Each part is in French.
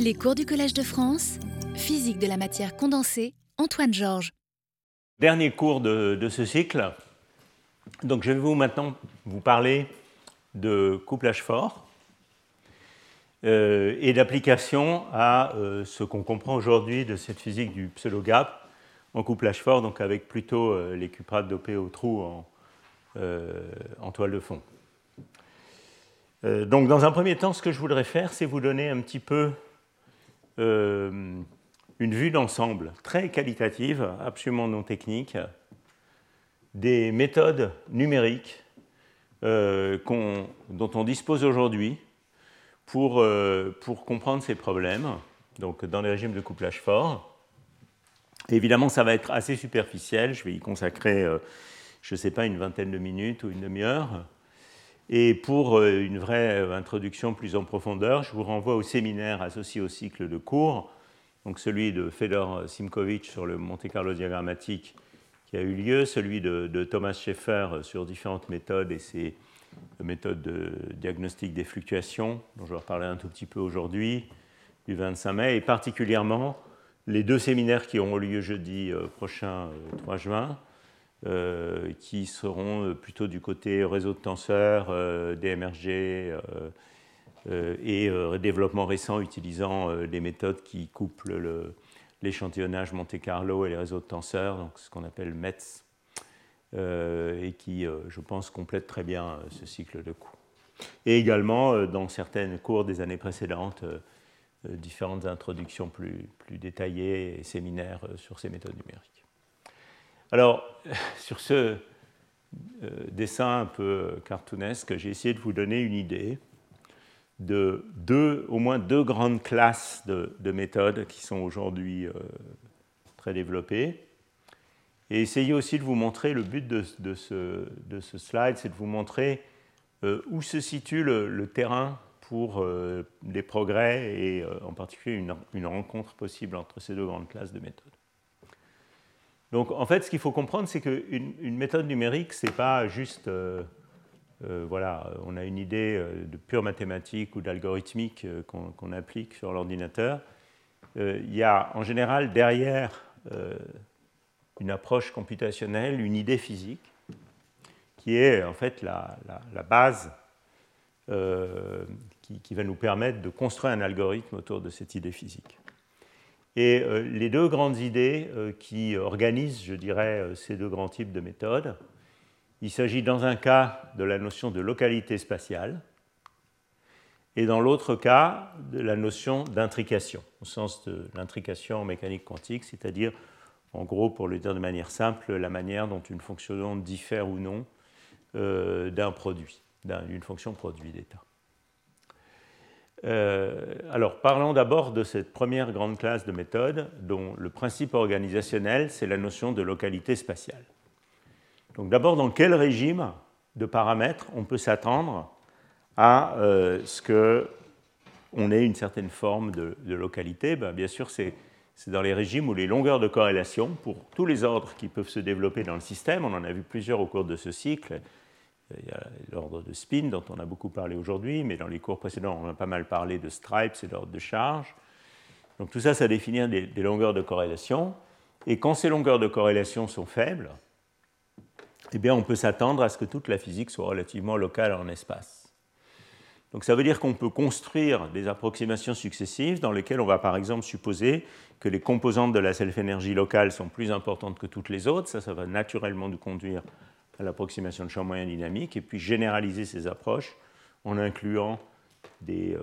Les cours du Collège de France, physique de la matière condensée, Antoine Georges. Dernier cours de, ce cycle. Donc je vais vous maintenant vous parler de couplage fort euh, et d'application à euh, ce qu'on comprend aujourd'hui de cette physique du pseudo-gap en couplage fort, donc avec plutôt euh, les cuprates dopées au trou en, en toile de fond. donc dans un premier temps, ce que je voudrais faire, c'est vous donner un petit peu une vue d'ensemble très qualitative, absolument non technique, des méthodes numériques dont on dispose aujourd'hui pour, euh, pour comprendre ces problèmes, donc dans les régimes de couplage fort. Évidemment, ça va être assez superficiel, je vais y consacrer, euh, je ne sais pas, une vingtaine de minutes ou une demi-heure. Et pour euh, une vraie introduction plus en profondeur, je vous renvoie au séminaire associé au cycle de cours, donc celui de Fedor Simkovic sur le Monte Carlo diagrammatique qui a eu lieu, celui de, Thomas Schaeffer sur différentes méthodes et ses méthode de diagnostic des fluctuations, dont je vais reparler un tout petit peu aujourd'hui, du 25 mai, et particulièrement les deux séminaires qui auront lieu jeudi euh, prochain, 3 euh, juin, euh, qui seront plutôt du côté réseau de tenseurs, DMRG et développement récent utilisant des méthodes qui couplent l'échantillonnage Monte Carlo et les réseaux de tenseurs, donc ce qu'on appelle METS. Euh, et qui, euh, je pense, complète très bien euh, ce cycle de cours. Et également, dans certaines cours des années précédentes, différentes introductions plus détaillées et séminaires sur ces méthodes numériques. Alors, sur ce dessin un peu cartoonesque, j'ai essayé de vous donner une idée de deux, au moins deux grandes classes de, de méthodes qui sont aujourd'hui très développées. Et essayez aussi de vous montrer, le but de, ce, de ce, slide, c'est de vous montrer euh, où se situe le, terrain pour euh, des progrès et euh, en particulier une, rencontre possible entre ces deux grandes classes de méthodes. Donc en fait, ce qu'il faut comprendre, c'est qu'une une méthode numérique, ce n'est pas juste, voilà, on a une idée de pure mathématique ou d'algorithmique qu'on applique sur l'ordinateur. il y a en général derrière une approche computationnelle, une idée physique, qui est en fait la, base euh, qui, va nous permettre de construire un algorithme autour de cette idée physique. Et euh, les deux grandes idées euh, qui organisent, je dirais, ces deux grands types de méthodes, il s'agit dans un cas de la notion de localité spatiale, et dans l'autre cas de la notion d'intrication, au sens de l'intrication en mécanique quantique, c'est-à-dire en gros, pour le dire de manière simple, la manière dont une fonction onde diffère ou non euh, d'un produit, d'une fonction produit d'état. Euh, alors, parlons d'abord de cette première grande classe de méthodes dont le principe organisationnel, c'est la notion de localité spatiale. Donc, d'abord, dans quel régime de paramètres on peut s'attendre à euh, ce qu'on ait une certaine forme de, localité? Ben, Bien sûr, c'est dans les régimes où les longueurs de corrélation, pour tous les ordres qui peuvent se développer dans le système, on en a vu plusieurs au cours de ce cycle, il y a l'ordre de spin dont on a beaucoup parlé aujourd'hui, mais dans les cours précédents, on a pas mal parlé de stripes et d'ordre de charge. Donc tout ça, ça définit des, des, longueurs de corrélation. Et quand ces longueurs de corrélation sont faibles, eh bien, on peut s'attendre à ce que toute la physique soit relativement locale en espace. Donc ça veut dire qu'on peut construire des approximations successives dans lesquelles on va par exemple supposer que les composantes de la self-énergie locale sont plus importantes que toutes les autres. Ça, ça va naturellement nous conduire à l'approximation de champ moyen dynamique et puis généraliser ces approches en incluant des euh,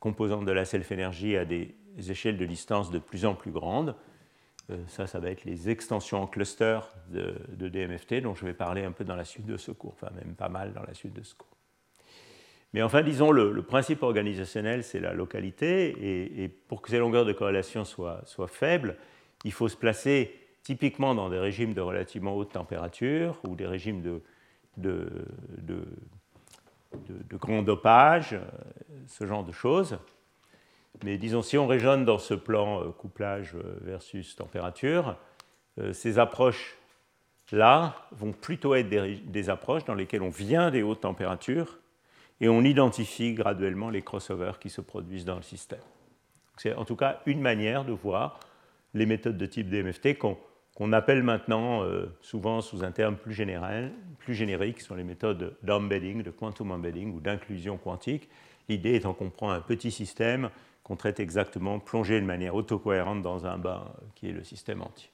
composantes de la self-énergie à des échelles de distance de plus en plus grandes. Euh, ça, ça va être les extensions en cluster de, de DMFT dont je vais parler un peu dans la suite de ce cours, enfin même pas mal dans la suite de ce cours. Mais enfin, disons, le, principe organisationnel, c'est la localité, et, pour que ces longueurs de corrélation soient, faibles, il faut se placer typiquement dans des régimes de relativement haute température ou des régimes de, de, grand dopage, ce genre de choses. Mais disons, si on raisonne dans ce plan euh, couplage euh, versus température, euh, ces approches-là vont plutôt être des, approches dans lesquelles on vient des hautes températures et on identifie graduellement les crossovers qui se produisent dans le système. C'est en tout cas une manière de voir les méthodes de type DMFT qu'on appelle maintenant euh, souvent sous un terme plus, général, plus générique, sont les méthodes d'embedding, de quantum embedding ou d'inclusion quantique. L'idée étant qu'on prend un petit système qu'on traite exactement, plongé de manière autocohérente dans un bain qui est le système entier.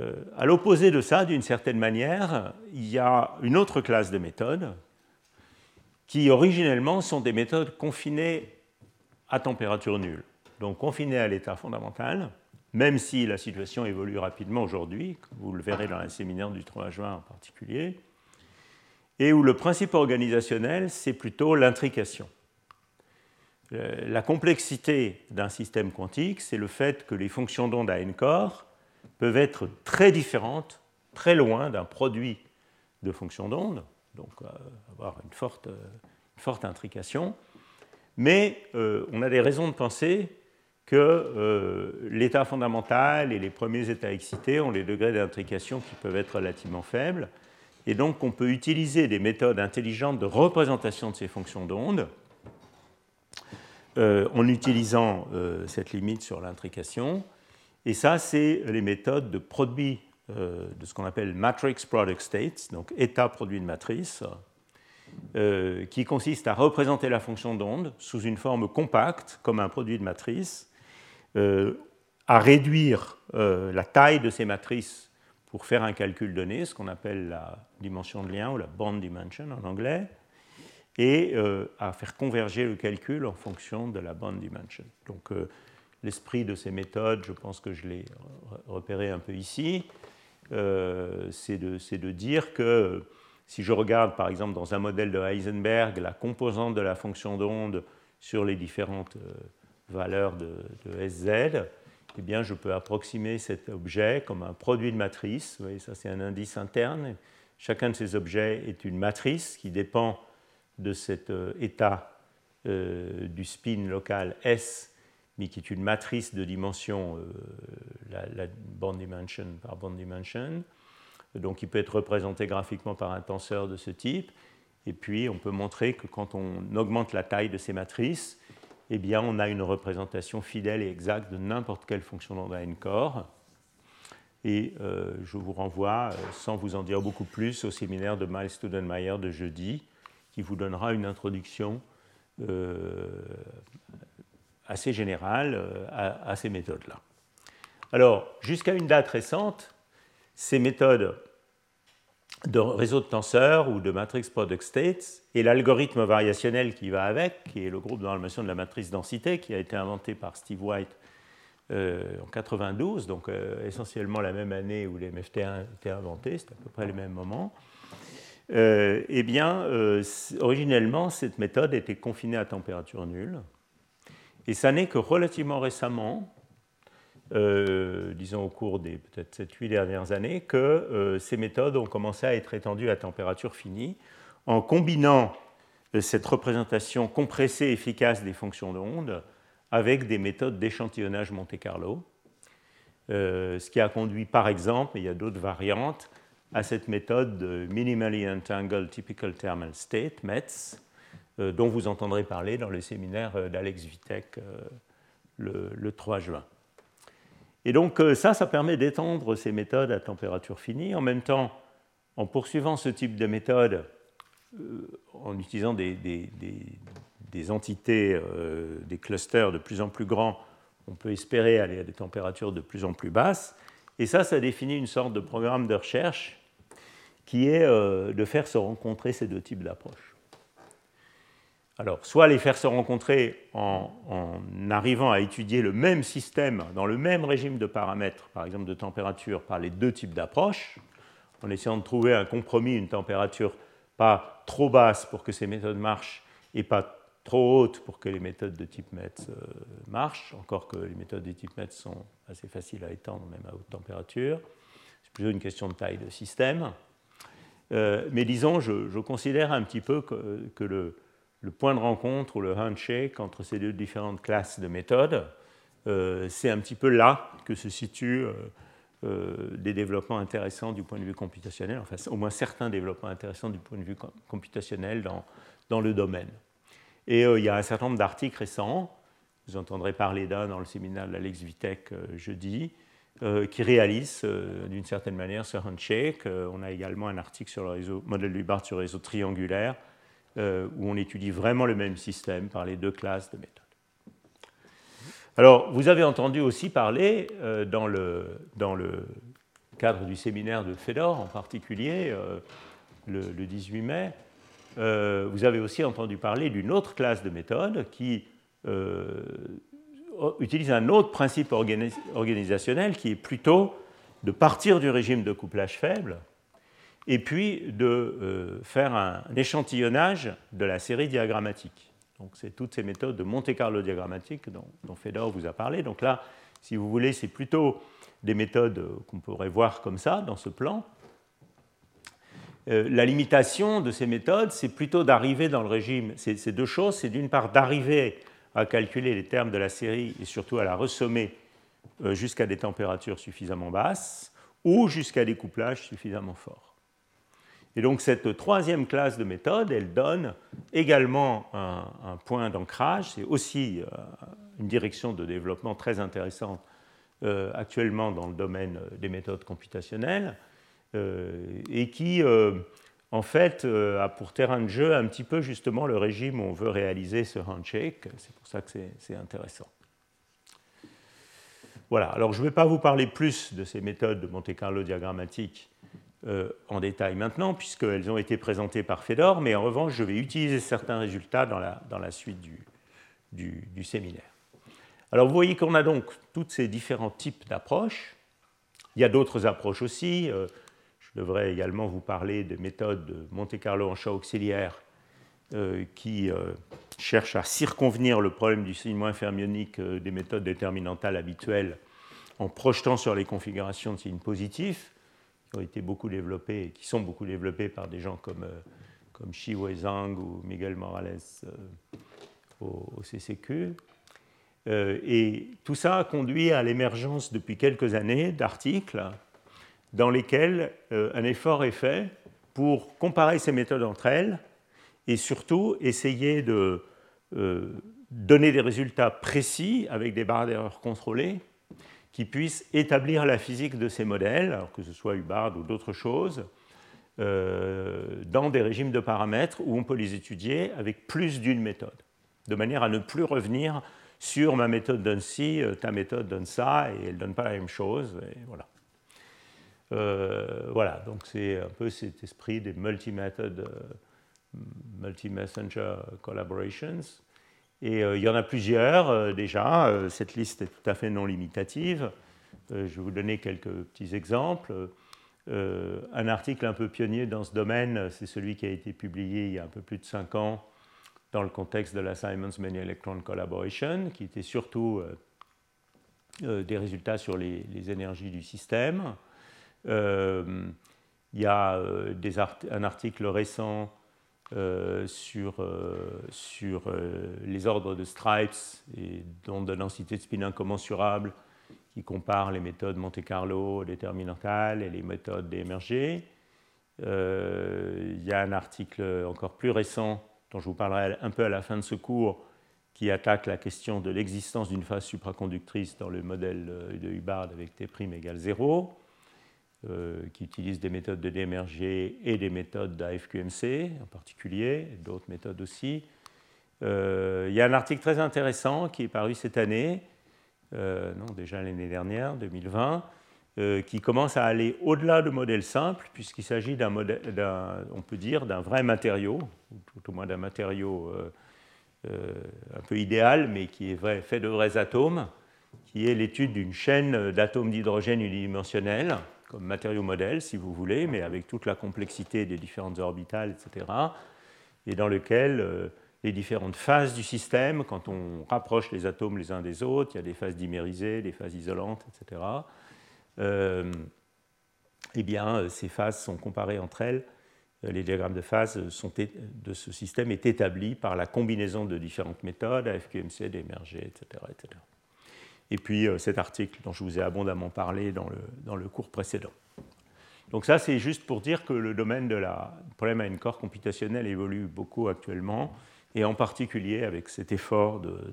Euh, à l'opposé de ça, d'une certaine manière, il y a une autre classe de méthodes qui originellement sont des méthodes confinées à température nulle, donc confinées à l'état fondamental, même si la situation évolue rapidement aujourd'hui, vous le verrez dans un séminaire du 3 juin en particulier, et où le principe organisationnel, c'est plutôt l'intrication. Euh, la complexité d'un système quantique, c'est le fait que les fonctions d'onde à n corps peuvent être très différentes, très loin d'un produit de fonctions d'onde, donc euh, avoir une forte, euh, intrication. Mais euh, on a des raisons de penser que l'état fondamental et les premiers états excités ont des degrés d'intrication qui peuvent être relativement faibles, et donc on peut utiliser des méthodes intelligentes de représentation de ces fonctions d'onde en utilisant cette limite sur l'intrication. Et ça, c'est les méthodes de produit euh, de ce qu'on appelle matrix product states, donc état produit de matrice, euh, qui consiste à représenter la fonction d'onde sous une forme compacte, comme un produit de matrice, euh, à réduire la taille de ces matrices pour faire un calcul donné, ce qu'on appelle la dimension de lien ou la bond dimension en anglais, et à faire converger le calcul en fonction de la bond dimension. Donc, l'esprit de ces méthodes, je pense que je l'ai repéré un peu ici, euh, c'est de, dire que si je regarde par exemple dans un modèle de Heisenberg la composante de la fonction d'onde sur les différentes euh, valeurs de, SZ, eh bien je peux approximer cet objet comme un produit de matrice. Vous voyez, ça c'est un indice interne. Chacun de ces objets est une matrice qui dépend de cet euh, état du spin local S mais qui est une matrice de dimension, euh, la, bond dimension par bond dimension. Donc il peut être représenté graphiquement par un tenseur de ce type. Et puis on peut montrer que quand on augmente la taille de ces matrices, eh on a une représentation fidèle et exacte de n'importe quelle fonction d'onde à n-corps. Et euh, je vous renvoie, euh, sans vous en dire beaucoup plus, au séminaire de Miles Studenmayer de jeudi, qui vous donnera une introduction assez général euh, à, ces méthodes-là. Alors, jusqu'à une date récente, ces méthodes de réseau de tenseurs ou de matrix product states et l'algorithme variationnel qui va avec, qui est le groupe d'enlèvement de la matrice densité, qui a été inventé par Steve White euh, en 92, donc euh, essentiellement la même année où les MFT1 étaient inventés, c'est à peu près les mêmes moments. eh bien, originellement, cette méthode était confinée à température nulle. Et ça n'est que relativement récemment, euh, disons au cours des peut-être 7-8 dernières années, que euh, ces méthodes ont commencé à être étendues à température finie en combinant euh, cette représentation compressée efficace des fonctions d'onde avec des méthodes d'échantillonnage Monte-Carlo, ce qui a conduit par exemple, et il y a d'autres variantes, à cette méthode de Minimally Entangled Typical Thermal State, METS, dont vous entendrez parler dans le séminaire d'Alex Vitek le, 3 juin. Et donc ça, ça permet d'étendre ces méthodes à température finie. En même temps, en poursuivant ce type de méthode, en utilisant des, entités, des clusters de plus en plus grands, on peut espérer aller à des températures de plus en plus basses. Et ça, ça définit une sorte de programme de recherche qui est de faire se rencontrer ces deux types d'approches. Alors, soit les faire se rencontrer en, arrivant à étudier le même système dans le même régime de paramètres, par exemple de température, par les deux types d'approches, en essayant de trouver un compromis, une température pas trop basse pour que ces méthodes marchent et pas trop haute pour que les méthodes de type METS euh, marchent, encore que les méthodes de type METS sont assez faciles à étendre même à haute température. C'est plutôt une question de taille de système. Euh, mais disons, je, considère un petit peu que le, le point de rencontre ou le handshake entre ces deux différentes classes de méthodes, euh, c'est un petit peu là que se situent euh, euh, des développements intéressants du point de vue computationnel, enfin au moins certains développements intéressants du point de vue computationnel dans, dans le domaine. Et il y a un certain nombre d'articles récents vous entendrez parler d'un dans le séminaire de l'Alex Vitek jeudi, qui réalise d'une certaine manière ce handshake. on a également un article sur le réseau, modèle du BART sur le réseau triangulaire, où on étudie vraiment le même système par les deux classes de méthodes. Alors, vous avez entendu aussi parler dans le, dans le cadre du séminaire de Fedor en particulier, euh, le, 18 mai, euh, vous avez aussi entendu parler d'une autre classe de méthodes qui euh, utilise un autre principe organisationnel qui est plutôt de partir du régime de couplage faible et puis de faire un, échantillonnage de la série diagrammatique. Donc c'est toutes ces méthodes de Monte-Carlo diagrammatique dont, dont Fedor vous a parlé. Donc là, si vous voulez, c'est plutôt des méthodes qu'on pourrait voir comme ça dans ce plan. Euh, la limitation de ces méthodes, c'est plutôt d'arriver dans le régime. C'est deux choses. C'est d'une part d'arriver à calculer les termes de la série et surtout à la ressommer euh, jusqu'à des températures suffisamment basses ou jusqu'à des couplages suffisamment forts. Et donc cette troisième classe de méthode, elle donne également un, point d'ancrage. C'est aussi euh, une direction de développement très intéressante euh, actuellement dans le domaine euh, des méthodes computationnelles et qui, en fait, a pour terrain de jeu un petit peu justement le régime où on veut réaliser ce handshake. C'est pour ça que c'est intéressant. Voilà, alors je ne vais pas vous parler plus de ces méthodes de Monte-Carlo diagrammatique en détail maintenant, puisqu'elles ont été présentées par Fedor, mais en revanche, je vais utiliser certains résultats dans la, dans la suite du, du séminaire. Alors vous voyez qu'on a donc tous ces différents types d'approches. Il y a d'autres approches aussi. Euh, je devrais également vous parler des méthodes de Monte-Carlo en champ auxiliaire euh, qui euh, cherchent à circonvenir le problème du signe moins fermionique des méthodes déterminantales habituelles en projetant sur les configurations de signes positifs, qui ont été beaucoup développées et qui sont beaucoup développées par des gens comme, comme Shi Zhang ou Miguel Morales au CCQ. Euh, et tout ça a conduit à l'émergence depuis quelques années d'articles dans lesquels euh, un effort est fait pour comparer ces méthodes entre elles et surtout essayer de euh, donner des résultats précis avec des barres d'erreur contrôlées qui puissent établir la physique de ces modèles, alors que ce soit Hubbard ou d'autres choses, dans des régimes de paramètres où on peut les étudier avec plus d'une méthode, de manière à ne plus revenir sur ma méthode donne ci, euh, ta méthode donne ça, et elle ne donne pas la même chose. Et voilà. Euh, voilà, donc c'est un peu cet esprit des multi-method, euh, multi-messenger collaborations. Et il y en a plusieurs déjà. cette liste est tout à fait non limitative. je vais vous donner quelques petits exemples. un article un peu pionnier dans ce domaine, c'est celui qui a été publié il y a un peu plus de cinq ans dans le contexte de la Simons Many Electron Collaboration, qui était surtout euh, euh, des résultats sur les, énergies du système. Euh, il y a un article récent sur, sur les ordres de stripes et dont de densité de spin incommensurable qui compare les méthodes Monte-Carlo déterminantales et les méthodes d'émerger. il y a un article encore plus récent dont je vous parlerai un peu à la fin de ce cours, qui attaque la question de l'existence d'une phase supraconductrice dans le modèle de Hubbard avec T' égale 0, euh, qui utilise des méthodes de DMRG et des méthodes d'AFQMC en particulier, d'autres méthodes aussi. Euh, il y a un article très intéressant qui est paru cette année, euh, non déjà l'année dernière, 2020, qui commence à aller au-delà de modèles simples, puisqu'il s'agit d'un modèle, on peut dire, d'un vrai matériau, tout au moins d'un matériau un peu idéal, mais qui est fait de vrais atomes, qui est l'étude d'une chaîne d'atomes d'hydrogène unidimensionnels, comme matériau modèle, si vous voulez, mais avec toute la complexité des différentes orbitales, etc., et dans lequel euh, les différentes phases du système, quand on rapproche les atomes les uns des autres, il y a des phases dimérisées, des phases isolantes, etc., eh bien, ces phases sont comparées entre elles euh, les diagrammes de phase de ce système est établi par la combinaison de différentes méthodes, AFQMC, d'émerger, etc., etc. Et puis euh, cet article dont je vous ai abondamment parlé dans le, dans le cours précédent. Donc ça, c'est juste pour dire que le domaine de la problème à une corps computationnel évolue beaucoup actuellement, et en particulier avec cet effort de,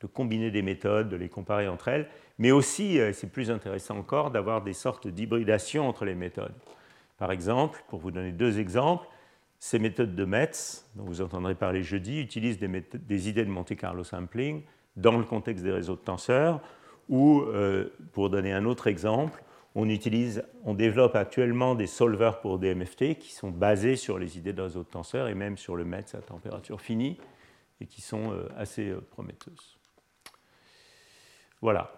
de combiner des méthodes, de les comparer entre elles, mais aussi, c'est plus intéressant encore, d'avoir des sortes d'hybridation entre les méthodes. Par exemple, pour vous donner deux exemples, ces méthodes de Metz, dont vous entendrez parler jeudi, utilisent des, idées de Monte Carlo sampling dans le contexte des réseaux de tenseurs, ou, euh, pour donner un autre exemple, on, développe actuellement des solvers pour DMFT qui sont basés sur les idées de réseaux de tenseurs et même sur le Metz à température finie, et qui sont euh, assez euh, prometteuses. Voilà.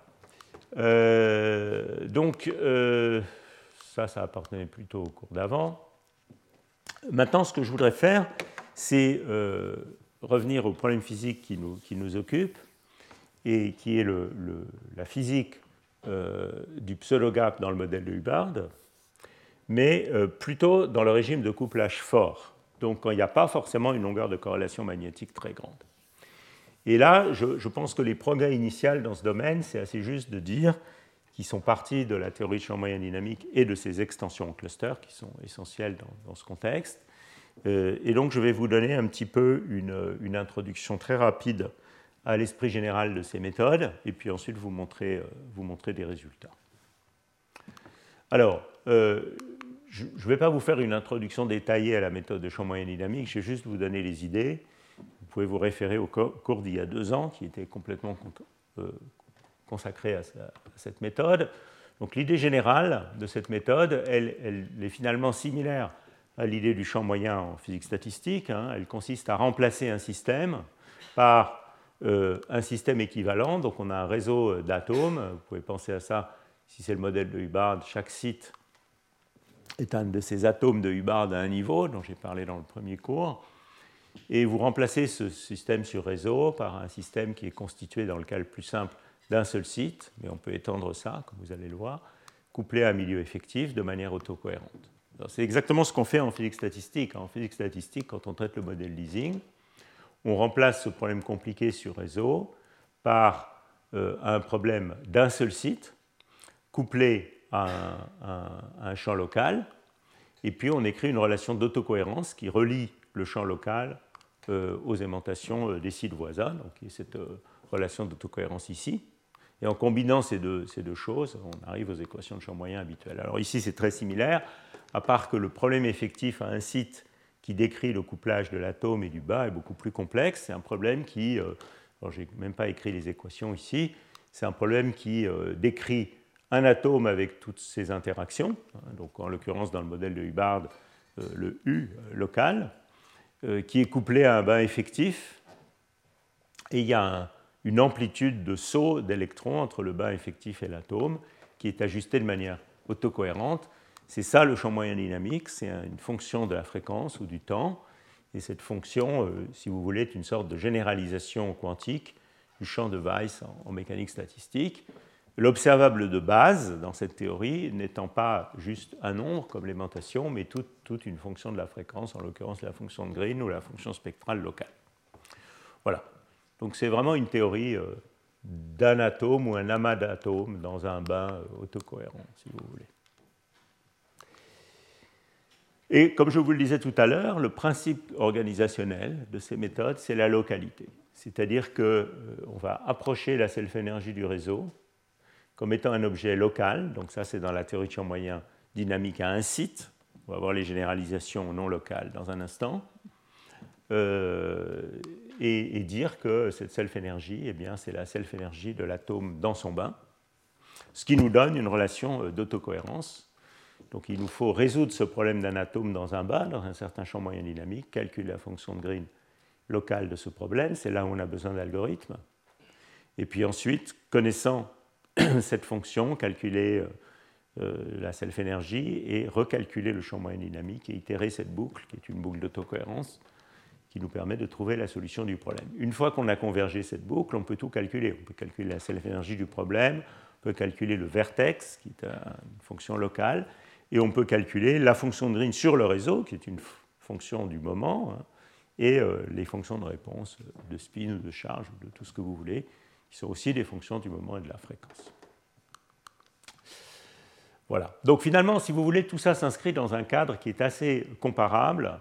donc, ça, ça appartenait plutôt au cours d'avant. Maintenant, ce que je voudrais faire, c'est revenir au problème physique nous, qui nous occupe et qui est la physique euh, du pseudo-gap dans le modèle de Hubbard, mais euh, plutôt dans le régime de couplage fort, donc quand il n'y a pas forcément une longueur de corrélation magnétique très grande. Et là, je, pense que les progrès initiaux dans ce domaine, c'est assez juste de dire qui sont partis de la théorie de champ moyen dynamique et de ses extensions en cluster, qui sont essentielles dans, ce contexte. Euh, et donc, je vais vous donner un petit peu une, introduction très rapide à l'esprit général de ces méthodes, et puis ensuite vous montrer, euh, vous montrer des résultats. Alors, euh, je ne vais pas vous faire une introduction détaillée à la méthode de champ moyen dynamique, je vais juste vous donner les idées. Vous pouvez vous référer au cours d'il y a deux ans, qui était complètement consacrée à, cette méthode. Donc l'idée générale de cette méthode, elle, est finalement similaire à l'idée du champ moyen en physique statistique. Hein. Elle consiste à remplacer un système par euh, un système équivalent. Donc on a un réseau d'atomes. Vous pouvez penser à ça si c'est le modèle de Hubbard. Chaque site est un de ces atomes de Hubbard à un niveau, dont j'ai parlé dans le premier cours. Et vous remplacez ce système sur réseau par un système qui est constitué, dans le cas le plus simple, d'un seul site, mais on peut étendre ça, comme vous allez le voir, couplé à un milieu effectif de manière autocohérente. C'est exactement ce qu'on fait en physique statistique. En physique statistique, quand on traite le modèle leasing, on remplace ce problème compliqué sur réseau par euh, un problème d'un seul site, couplé à un, champ local, et puis on écrit une relation d'autocohérence qui relie le champ local euh, aux aimantations euh, des sites voisins, donc il y a cette relation d'autocohérence ici. Et en combinant ces deux, ces deux, choses, on arrive aux équations de champ moyen habituelles. Alors ici, c'est très similaire, à part que le problème effectif à un site qui décrit le couplage de l'atome et du bas est beaucoup plus complexe. C'est un problème qui, euh, je n'ai même pas écrit les équations ici, c'est un problème qui euh, décrit un atome avec toutes ses interactions, hein, donc en l'occurrence dans le modèle de Hubbard, euh, le U local, qui est couplé à un bain effectif. Et il y a un, une amplitude de saut d'électrons entre le bain effectif et l'atome qui est ajustée de manière autocohérente. C'est ça le champ moyen dynamique, c'est une fonction de la fréquence ou du temps. Et cette fonction, euh, si vous voulez, est une sorte de généralisation quantique du champ de Weiss en, mécanique statistique. L'observable de base dans cette théorie n'étant pas juste un nombre comme l'aimantation, mais toute une fonction de la fréquence, en l'occurrence la fonction de Green ou la fonction spectrale locale. Voilà. Donc c'est vraiment une théorie euh, d'un atome ou un amas d'atomes dans un bain euh, autocohérent, si vous voulez. Et comme je vous le disais tout à l'heure, le principe organisationnel de ces méthodes, c'est la localité. C'est-à-dire qu'on euh, va approcher la self-énergie du réseau comme étant un objet local. Donc ça, c'est dans la théorie de champ moyen dynamique à un site. On va voir les généralisations non locales dans un instant. Euh, et, dire que cette self-énergie, eh c'est la self-énergie de l'atome dans son bain, ce qui nous donne une relation euh, d'autocohérence. Donc il nous faut résoudre ce problème d'un atome dans un bain, dans un certain champ moyen dynamique, calculer la fonction de Green locale de ce problème, c'est là où on a besoin d'algorithmes. Et puis ensuite, connaissant cette fonction, calculer euh, la self-énergie et recalculer le champ moyen dynamique et itérer cette boucle, qui est une boucle d'autocohérence, qui nous permet de trouver la solution du problème. Une fois qu'on a convergé cette boucle, on peut tout calculer. On peut calculer la self-énergie du problème, on peut calculer le vertex, qui est une fonction locale, et on peut calculer la fonction de Green sur le réseau, qui est une fonction du moment, hein, et euh, les fonctions de réponse de spin ou de charge, ou de tout ce que vous voulez, qui sont aussi des fonctions du moment et de la fréquence. Voilà. Donc finalement, si vous voulez, tout ça s'inscrit dans un cadre qui est assez comparable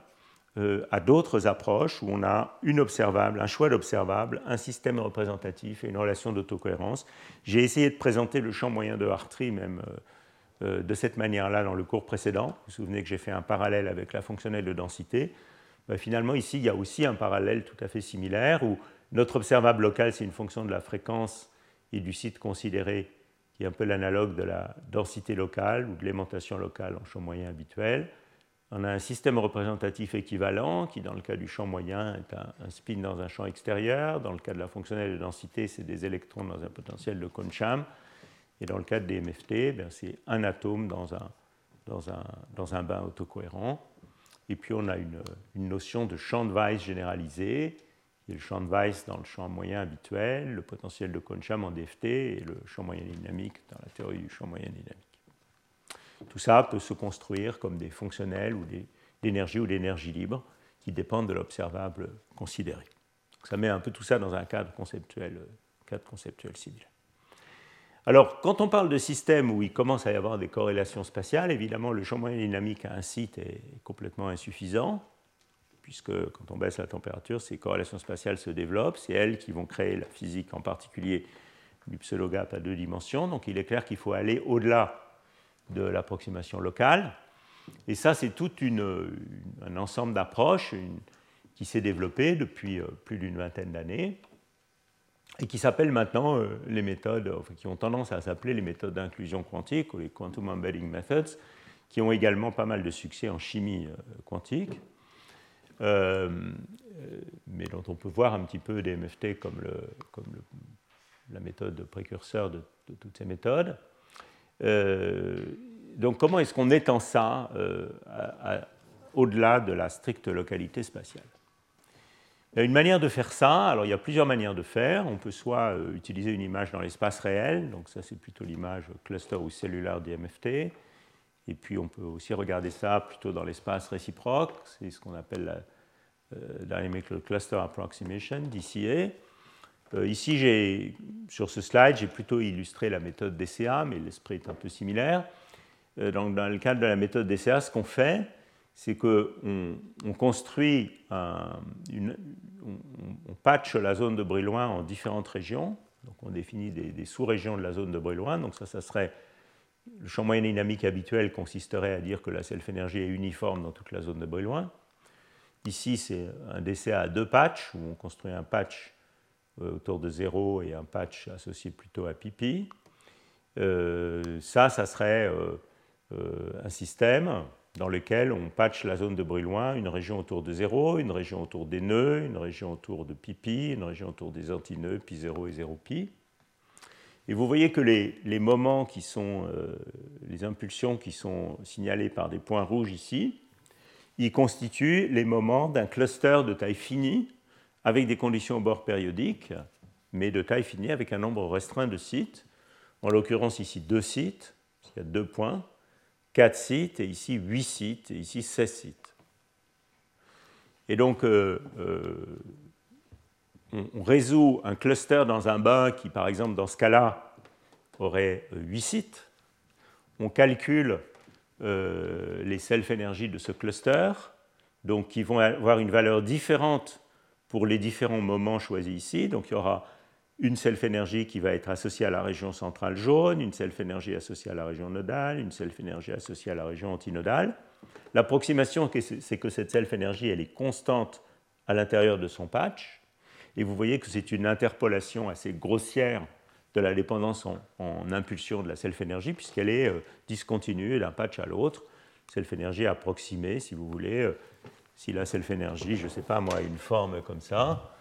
euh, à d'autres approches où on a une observable, un choix d'observable, un système représentatif et une relation d'autocohérence. J'ai essayé de présenter le champ moyen de Hartree même euh, de cette manière-là dans le cours précédent. Vous vous souvenez que j'ai fait un parallèle avec la fonctionnelle de densité. Ben, finalement, ici, il y a aussi un parallèle tout à fait similaire où notre observable local, c'est une fonction de la fréquence et du site considéré, qui est un peu l'analogue de la densité locale ou de l'aimantation locale en champ moyen habituel. On a un système représentatif équivalent qui, dans le cas du champ moyen, est un, spin dans un champ extérieur. Dans le cas de la fonctionnelle de densité, c'est des électrons dans un potentiel de Kohn-Sham. Et dans le cas des MFT, ben, c'est un atome dans un, dans, un, dans un bain autocohérent. Et puis on a une, notion de champ de Weiss généralisé, est le champ de Weiss dans le champ moyen habituel, le potentiel de Kohn-Sham en DFT et le champ moyen dynamique dans la théorie du champ moyen dynamique. Tout ça peut se construire comme des fonctionnels ou d'énergie ou d'énergie libre qui dépendent de l'observable considéré. ça met un peu tout ça dans un cadre conceptuel, cadre conceptuel civil. Alors, quand on parle de systèmes où il commence à y avoir des corrélations spatiales, évidemment, le champ moyen dynamique à un site est complètement insuffisant, puisque quand on baisse la température, ces corrélations spatiales se développent. C'est elles qui vont créer la physique, en particulier du pseudo-gap à deux dimensions. Donc, il est clair qu'il faut aller au-delà de l'approximation locale. Et ça, c'est tout un ensemble d'approches qui s'est développé depuis euh, plus d'une vingtaine d'années et qui s'appellent maintenant euh, les méthodes, qui ont tendance à s'appeler les méthodes d'inclusion quantique ou les Quantum Embedding Methods, qui ont également pas mal de succès en chimie euh, quantique, mais dont on peut voir un petit peu des MFT comme, la méthode précurseur de toutes ces méthodes. Euh, donc comment est-ce qu'on étend ça euh, au-delà de la stricte localité spatiale? Une manière de faire ça, alors il y a plusieurs manières de faire. On peut soit euh, utiliser une image dans l'espace réel, donc ça c'est plutôt l'image cluster ou cellulaire d'IMFT. Et puis on peut aussi regarder ça plutôt dans l'espace réciproque, c'est ce qu'on appelle la Dynamic Cluster Approximation, DCA. Euh, ici, sur ce slide, j'ai plutôt illustré la méthode DCA, mais l'esprit est un peu similaire. Euh, dans, le cadre de la méthode DCA, ce qu'on fait, c'est qu'on on construit, une, on, patche la zone de Brillouin en différentes régions. Donc on définit des, sous-régions de la zone de Brillouin. Donc ça, ça serait le champ moyen dynamique habituel consisterait à dire que la self-énergie est uniforme dans toute la zone de Brillouin. Ici, c'est un DCA à deux patchs, où on construit un patch euh, autour de 0 et un patch associé plutôt à pipi. Euh, ça, ça serait euh, un système dans lequel on patch la zone de bruit loin, une région autour de 0, une région autour des nœuds, une région autour de pipi, une région autour des antinœuds, pi 0 et 0 pi. Et vous voyez que les, moments qui sont, les impulsions qui sont signalées par des points rouges ici, ils constituent les moments d'un cluster de taille finie avec des conditions au bord périodiques, mais de taille finie avec un nombre restreint de sites. En l'occurrence, ici deux sites, il y a deux points, quatre sites, et ici huit sites, et ici 16 sites. Et donc, euh, euh, on, résout un cluster dans un bain qui, par exemple, dans ce cas-là, aurait huit sites. On calcule euh, les self-énergies de ce cluster, donc qui vont avoir une valeur différente pour les différents moments choisis ici. Donc il y aura une self-énergie qui va être associée à la région centrale jaune, une self-énergie associée à la région nodale, une self-énergie associée à la région antinodale. L'approximation, c'est? Que cette self-énergie, elle est constante à l'intérieur de son patch. Et vous voyez que c'est une interpolation assez grossière de la dépendance en, impulsion de la self-énergie, puisqu'elle est euh, discontinue d'un patch à l'autre. Self-énergie approximée, si vous voulez, euh, si la self-énergie, je ne sais pas moi, une forme comme ça,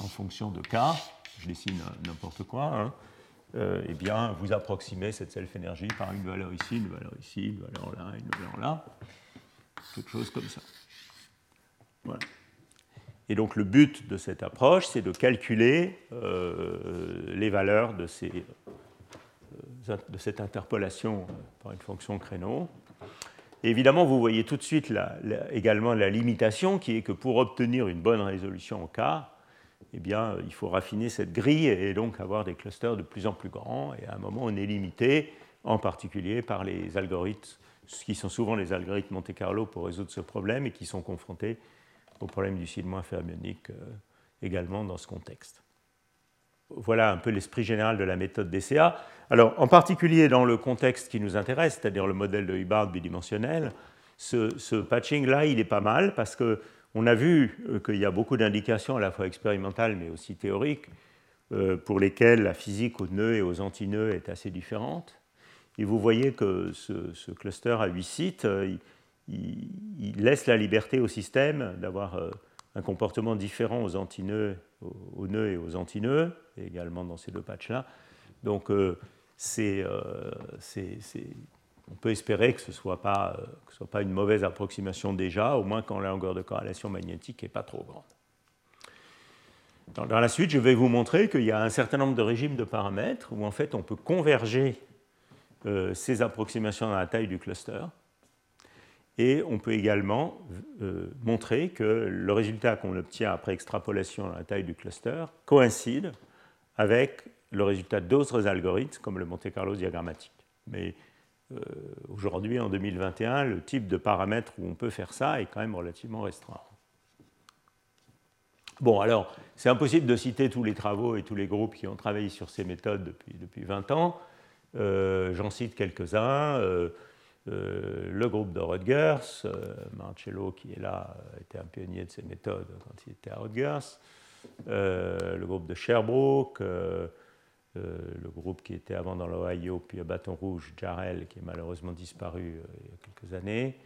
en fonction de K, je dessine n'importe quoi, hein, euh, eh bien, vous approximez cette self-énergie par une valeur ici, une valeur ici, une valeur là, une valeur là, quelque chose comme ça. Voilà. Et donc le but de cette approche, c'est de calculer euh, les valeurs de, ces, euh, de cette interpolation par une fonction créneau évidemment, vous voyez tout de suite également la limitation qui est que pour obtenir une bonne résolution en K, eh bien, il faut raffiner cette grille et donc avoir des clusters de plus en plus grands. Et à un moment, on est limité, en particulier par les algorithmes qui sont souvent les algorithmes Monte Carlo pour résoudre ce problème et qui sont confrontés au problème du cile-moins fermionique également dans ce contexte. Voilà un peu l'esprit général de la méthode DCA. Alors, en particulier dans le contexte qui nous intéresse, c'est-à-dire le modèle de Hubbard bidimensionnel, ce, patching-là, il est pas mal parce qu'on a vu euh, qu'il y a beaucoup d'indications à la fois expérimentales mais aussi théoriques euh, pour lesquelles la physique aux nœuds et aux antinœuds est assez différente. Et vous voyez que ce, cluster à 8 sites, euh, il, laisse la liberté au système d'avoir un comportement différent aux antinœuds, aux, nœuds et aux antinœuds, également dans ces deux patchs-là. Donc, c'est on peut espérer que ce ne soit, pas, euh, soit pas une mauvaise approximation déjà, au moins quand la longueur de corrélation magnétique n'est pas trop grande. Dans, la suite, je vais vous montrer qu'il y a un certain nombre de régimes de paramètres où en fait on peut converger euh, ces approximations dans la taille du cluster. Et on peut également euh, montrer que le résultat qu'on obtient après extrapolation dans la taille du cluster coïncide avec le résultat d'autres algorithmes comme le Monte Carlo diagrammatique. Aujourd'hui, en 2021, le type de paramètre où on peut faire ça est quand même relativement restreint. Bon, alors, c'est impossible de citer tous les travaux et tous les groupes qui ont travaillé sur ces méthodes depuis, depuis 20 ans. Euh, j'en cite quelques-uns. Euh, le groupe de Rutgers, Marcello, qui est là, était un pionnier de ces méthodes quand il était à Rutgers. le groupe de Sherbrooke, euh, le groupe qui était avant dans l'Ohio, puis à Bâton Rouge, Jarrell, qui est malheureusement disparu euh, il y a quelques années,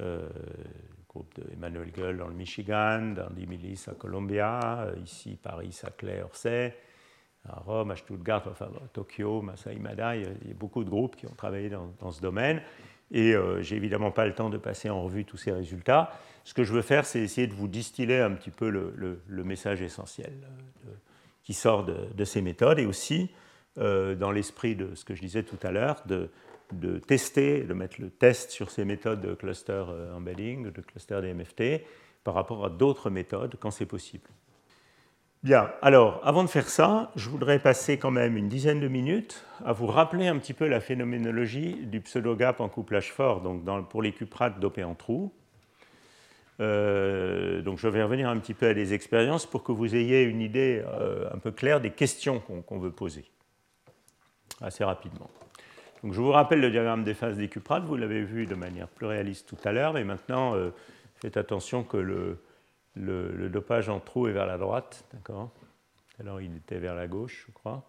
euh, le groupe d'Emmanuel Gull dans le Michigan, d'Andy Millis à Columbia, ici Paris, Saclay, Orsay, à Rome, à Stuttgart, enfin à Tokyo, Masai Mada, il y, a, beaucoup de groupes qui ont travaillé dans, ce domaine. Et j'ai évidemment pas le temps de passer en revue tous ces résultats. Ce que je veux faire, c'est essayer de vous distiller un petit peu le message essentiel qui sort de, ces méthodes et aussi euh, dans l'esprit de ce que je disais tout à l'heure, de, tester, de mettre le test sur ces méthodes de cluster euh, embedding, de cluster DMFT, par rapport à d'autres méthodes quand c'est possible. Bien, alors avant de faire ça, je voudrais passer quand même une dizaine de minutes à vous rappeler un petit peu la phénoménologie du pseudo-gap en couplage fort, donc pour les cuprates dopés en trous. Euh, donc je vais revenir un petit peu à des expériences pour que vous ayez une idée euh, un peu claire des questions qu'on veut poser assez rapidement. Donc je vous rappelle le diagramme des phases des cuprates, vous l'avez vu de manière plus réaliste tout à l'heure, mais maintenant euh, faites attention que le, le, dopage en trou est vers la droite, d'accord? Alors il était vers la gauche, je crois.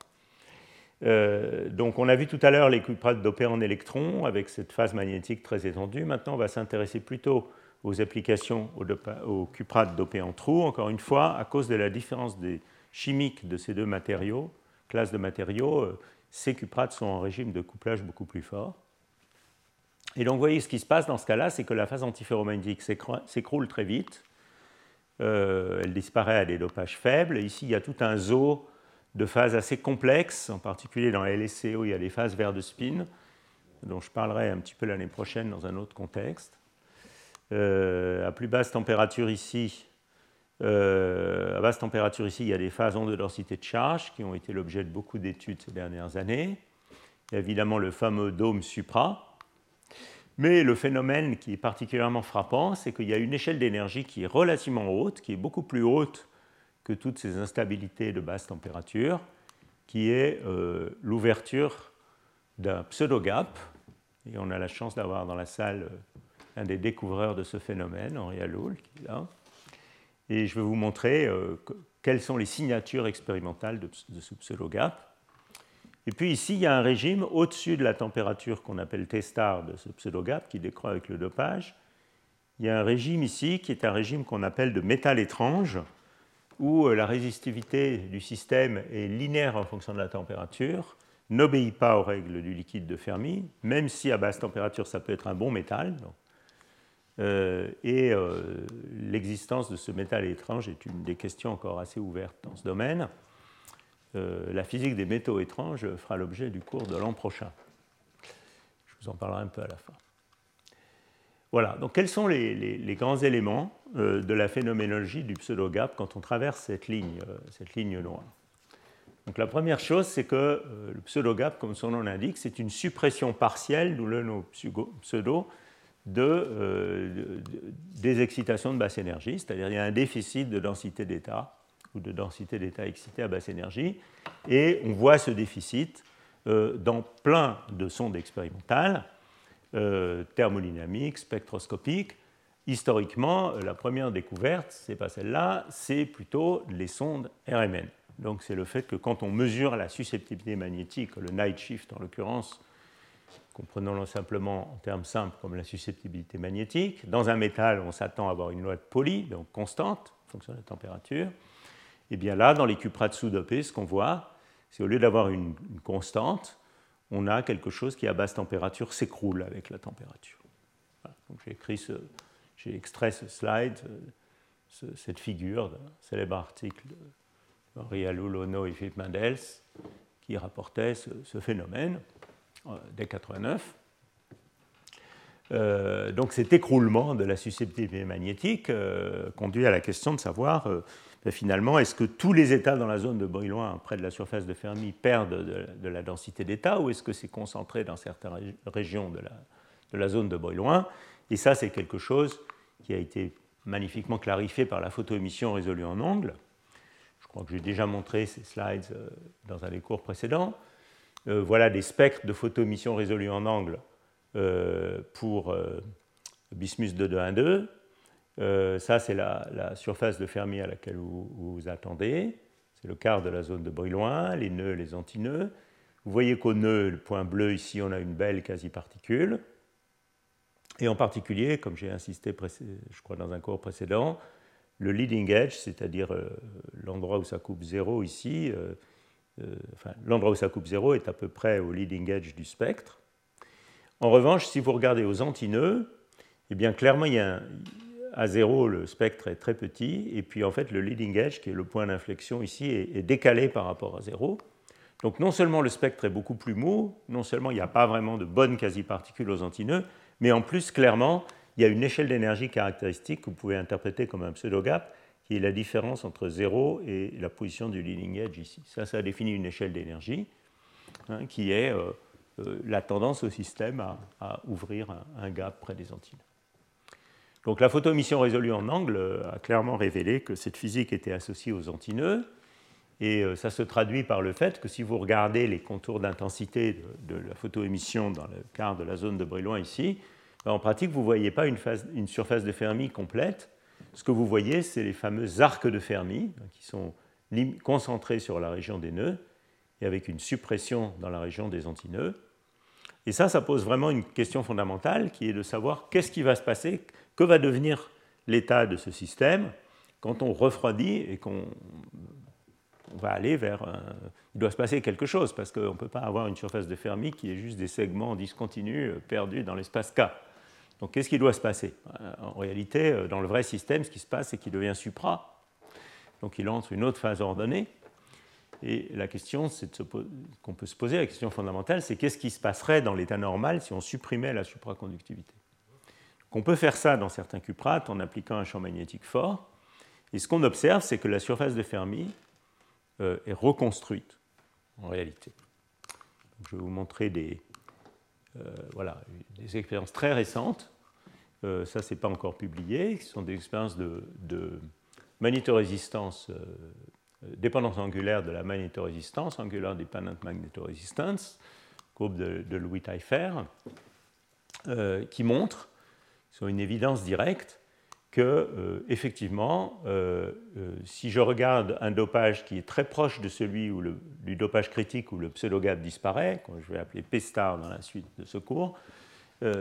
donc on a vu tout à l'heure les cuprates dopées en électrons avec cette phase magnétique très étendue. Maintenant on va s'intéresser plutôt aux applications au, cuprate dopé en trou, encore une fois, à cause de la différence des chimiques de ces deux matériaux, classes de matériaux, euh, ces cuprates sont en régime de couplage beaucoup plus fort. Et donc, vous voyez, ce qui se passe dans ce cas-là, c'est que la phase antiferromagnétique s'écroule très vite. Euh, elle disparaît à des dopages faibles. ici, il y a tout un zoo de phases assez complexes, en particulier dans la LSCO, il y a des phases verts de spin, dont je parlerai un petit peu l'année prochaine dans un autre contexte. Euh, à plus basse température ici, euh, à basse température ici, il y a des phases de densité de charge qui ont été l'objet de beaucoup d'études ces dernières années. Il y a évidemment le fameux dôme supra. Mais le phénomène qui est particulièrement frappant, c'est qu'il y a une échelle d'énergie qui est relativement haute, qui est beaucoup plus haute que toutes ces instabilités de basse température, qui est euh, l'ouverture d'un pseudo-gap. Et on a la chance d'avoir dans la salle un des découvreurs de ce phénomène, Henri Alloul, qui est là. Et je vais vous montrer euh, quelles sont les signatures expérimentales de, ce pseudo-gap. Et puis ici, il y a un régime au-dessus de la température qu'on appelle T-star de ce pseudo-gap, qui décroît avec le dopage. Il y a un régime ici qui est un régime qu'on appelle de métal étrange, où euh, la résistivité du système est linéaire en fonction de la température, n'obéit pas aux règles du liquide de Fermi, même si à basse température ça peut être un bon métal, euh, et euh, l'existence de ce métal étrange est une des questions encore assez ouvertes dans ce domaine. Euh, la physique des métaux étranges fera l'objet du cours de l'an prochain. Je vous en parlerai un peu à la fin. Voilà, donc quels sont les, grands éléments de la phénoménologie du pseudo-gap quand on traverse cette ligne, cette ligne noire Donc la première chose, c'est que le pseudo-gap, comme son nom l'indique, c'est une suppression partielle, d'où le nom pseudo, de, des excitations de basse énergie, c'est-à-dire il y a un déficit de densité d'état ou de densité d'état excité à basse énergie, et on voit ce déficit dans plein de sondes expérimentales, thermodynamiques, spectroscopiques, historiquement, la première découverte, c'est pas celle-là, c'est plutôt les sondes RMN. Donc c'est le fait que quand on mesure la susceptibilité magnétique, le night shift en l'occurrence, comprenons-le simplement en termes simples comme la susceptibilité magnétique, dans un métal, on s'attend à avoir une loi de Pauli, donc constante, en fonction de la température. Et eh bien là, dans les cuprates sous-dopées, ce qu'on voit, c'est au lieu d'avoir une, constante, on a quelque chose qui à basse température s'écroule avec la température. J'ai extrait ce slide, euh, cette figure d'un célèbre article de Henri Alou, et Philippe Mendels qui rapportait ce, phénomène dès 89. Euh, donc cet écroulement de la susceptibilité magnétique conduit à la question de savoir ben, finalement est-ce que tous les états dans la zone de Brillouin près de la surface de Fermi perdent de, la densité d'état ou est-ce que c'est concentré dans certaines régions de la, zone de Brillouin? Et ça c'est quelque chose qui a été magnifiquement clarifié par la photoémission résolue en angle. Je crois que j'ai déjà montré ces slides euh, dans un des cours précédents. Euh, voilà des spectres de photoémission résolue en angle euh, pour Bismuth 2212. ça, c'est la, surface de Fermi à laquelle vous, vous attendez. C'est le quart de la zone de Brillouin, les nœuds, les antinœuds. Vous voyez qu'au nœud, le point bleu ici, on a une belle quasi-particule. Et en particulier, comme j'ai insisté, je crois, dans un cours précédent, le leading edge, c'est-à-dire euh, l'endroit où ça coupe zéro ici, euh, euh, enfin, l'endroit où ça coupe zéro est à peu près au leading edge du spectre. En revanche, si vous regardez aux antinœuds, eh bien clairement, à zéro, le spectre est très petit, et puis en fait, le leading edge, qui est le point d'inflexion ici, est, est, décalé par rapport à zéro. Donc non seulement le spectre est beaucoup plus mou, non seulement il n'y a pas vraiment de bonnes quasi-particules aux antinœuds, mais en plus, clairement, il y a une échelle d'énergie caractéristique que vous pouvez interpréter comme un pseudo-gap, qui est la différence entre 0 et la position du leading edge ici. Ça, ça définit une échelle d'énergie hein, qui est euh, euh, la tendance au système à, ouvrir un, gap près des antilles. Donc la photoémission résolue en angle euh, a clairement révélé que cette physique était associée aux antinœuds. Et ça se traduit par le fait que si vous regardez les contours d'intensité de, la photoémission dans le quart de la zone de Brillouin ici, ben, en pratique, vous ne voyez pas une, une, surface de Fermi complète. Ce que vous voyez, c'est les fameux arcs de Fermi qui sont concentrés sur la région des nœuds et avec une suppression dans la région des antinœuds. Et ça, ça pose vraiment une question fondamentale qui est de savoir qu'est-ce qui va se passer, que va devenir l'état de ce système quand on refroidit et qu'on va aller vers. Il doit se passer quelque chose parce qu'on ne peut pas avoir une surface de Fermi qui est juste des segments discontinus euh, perdus dans l'espace K. Donc qu'est-ce qui doit se passer? En réalité, euh, dans le vrai système, ce qui se passe, c'est qu'il devient supra. Donc il entre une autre phase ordonnée. Et la question qu'on peut se poser, la question fondamentale, c'est qu'est-ce qui se passerait dans l'état normal si on supprimait la supraconductivité? On peut faire ça dans certains cuprates en appliquant un champ magnétique fort. Et ce qu'on observe, c'est que la surface de Fermi euh, est reconstruite en réalité. je vais vous montrer des, euh, voilà, des expériences très récentes. Euh, ça, ce n'est pas encore publié. Ce sont des expériences de, de euh, dépendance angulaire de la magnétorésistance, angular dependent magnetoresistance, groupe de, Louis Taillefer, qui montrent, sont une évidence directe, que euh, effectivement, euh, euh, si je regarde un dopage qui est très proche de celui où le, dopage critique où le pseudogap disparaît, que je vais appeler P star dans la suite de ce cours,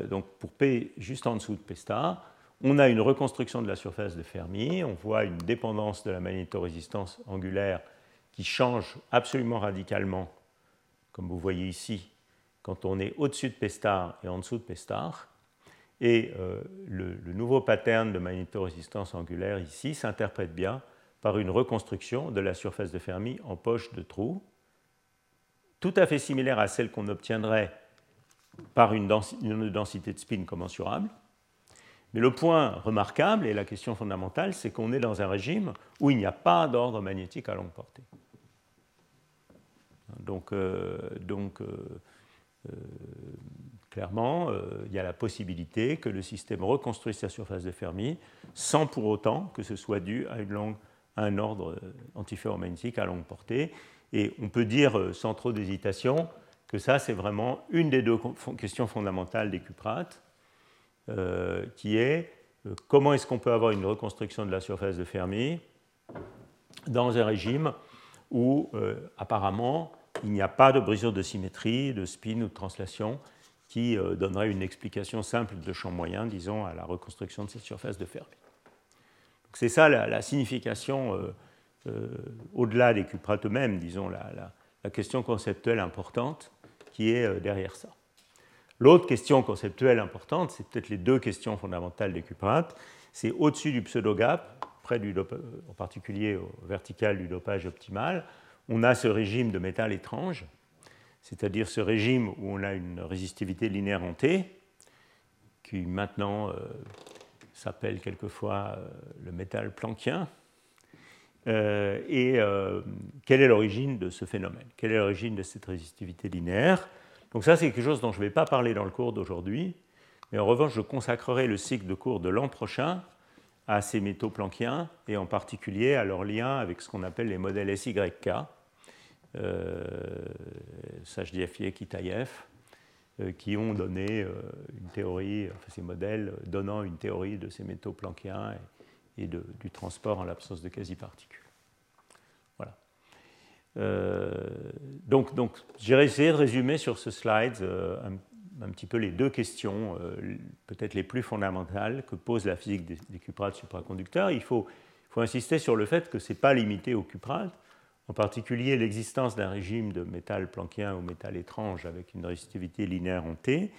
donc pour P juste en dessous de P star, on a une reconstruction de la surface de Fermi, on voit une dépendance de la magnétorésistance angulaire qui change absolument radicalement, comme vous voyez ici, quand on est au-dessus de P star et en dessous de P star. Et euh, le, nouveau pattern de magnétorésistance angulaire ici s'interprète bien par une reconstruction de la surface de Fermi en poche de trou, tout à fait similaire à celle qu'on obtiendrait par une, densité de spin commensurable. Mais le point remarquable et la question fondamentale, c'est qu'on est dans un régime où il n'y a pas d'ordre magnétique à longue portée. Donc, donc clairement, il y a la possibilité que le système reconstruise sa surface de Fermi sans pour autant que ce soit dû à, une longue, un ordre antiferromagnétique à longue portée. Et on peut dire, sans trop d'hésitation, que ça, c'est vraiment une des deux questions fondamentales des cuprates, euh, qui est euh, comment est-ce qu'on peut avoir une reconstruction de la surface de Fermi dans un régime où euh, apparemment il n'y a pas de brisure de symétrie, de spin ou de translation qui donnerait une explication simple de champ moyen, disons, à la reconstruction de cette surface de Fermi. C'est ça la, signification, au-delà des cuprates eux-mêmes, disons, la question conceptuelle importante qui est euh, derrière ça. L'autre question conceptuelle importante, c'est peut-être les deux questions fondamentales des cuprates, c'est au-dessus du pseudo-gap, près du euh, en particulier au vertical du dopage optimal, on a ce régime de métal étrange, c'est-à-dire ce régime où on a une résistivité linéaire en T, qui maintenant euh, s'appelle quelquefois le métal planckien. et quelle est l'origine de ce phénomène? Quelle est l'origine de cette résistivité linéaire? Donc ça, c'est quelque chose dont je ne vais pas parler dans le cours d'aujourd'hui, mais en revanche, je consacrerai le cycle de cours de l'an prochain à ces métaux planckiens, et en particulier à leur lien avec ce qu'on appelle les modèles SYK, euh, Sajdiafier, Kitaïev, euh, qui ont donné euh, une théorie, ces modèles donnant une théorie de ces métaux planckiens et, du transport en l'absence de quasi-particules. Euh, donc, j'ai essayé de résumer sur ce slide un, petit peu les deux questions, peut-être les plus fondamentales que pose la physique des, cuprates supraconducteurs. Il faut, faut, insister sur le fait que ce n'est pas limité aux cuprates, en particulier l'existence d'un régime de métal planckien ou métal étrange avec une résistivité linéaire en T,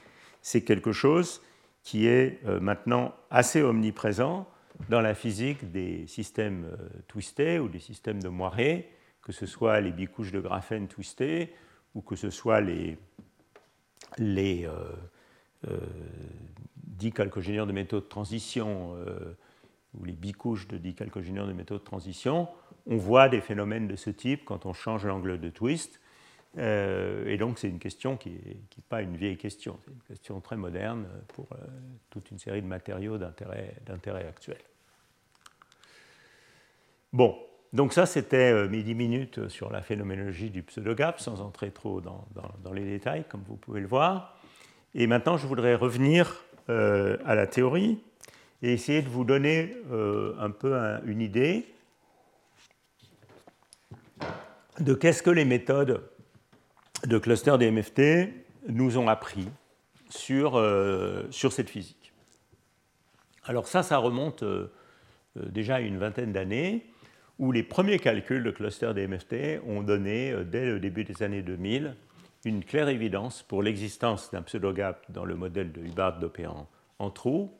c'est quelque chose qui est maintenant assez omniprésent dans la physique des systèmes twistés ou des systèmes de moiré, que ce soit les bicouches de graphène twistées ou que ce soit les, les euh, euh de métaux de transition euh, ou les bicouches de dicalcogénures de métaux de transition, on voit des phénomènes de ce type quand on change l'angle de twist. Euh, et donc c'est une question qui n'est pas une vieille question, c'est une question très moderne pour toute une série de matériaux d'intérêt actuel. Bon, donc ça, c'était euh, mes 10 minutes sur la phénoménologie du pseudogap, sans entrer trop dans, les détails, comme vous pouvez le voir. Et maintenant, je voudrais revenir euh, à la théorie et essayer de vous donner euh, un peu une idée de qu'est-ce que les méthodes de cluster des MFT nous ont appris sur, sur cette physique. Alors ça, ça remonte déjà à une vingtaine d'années où les premiers calculs de clusters DMFT ont donné, euh, dès le début des années 2000, une claire évidence pour l'existence d'un pseudogap dans le modèle de Hubbard d'opérant en trou.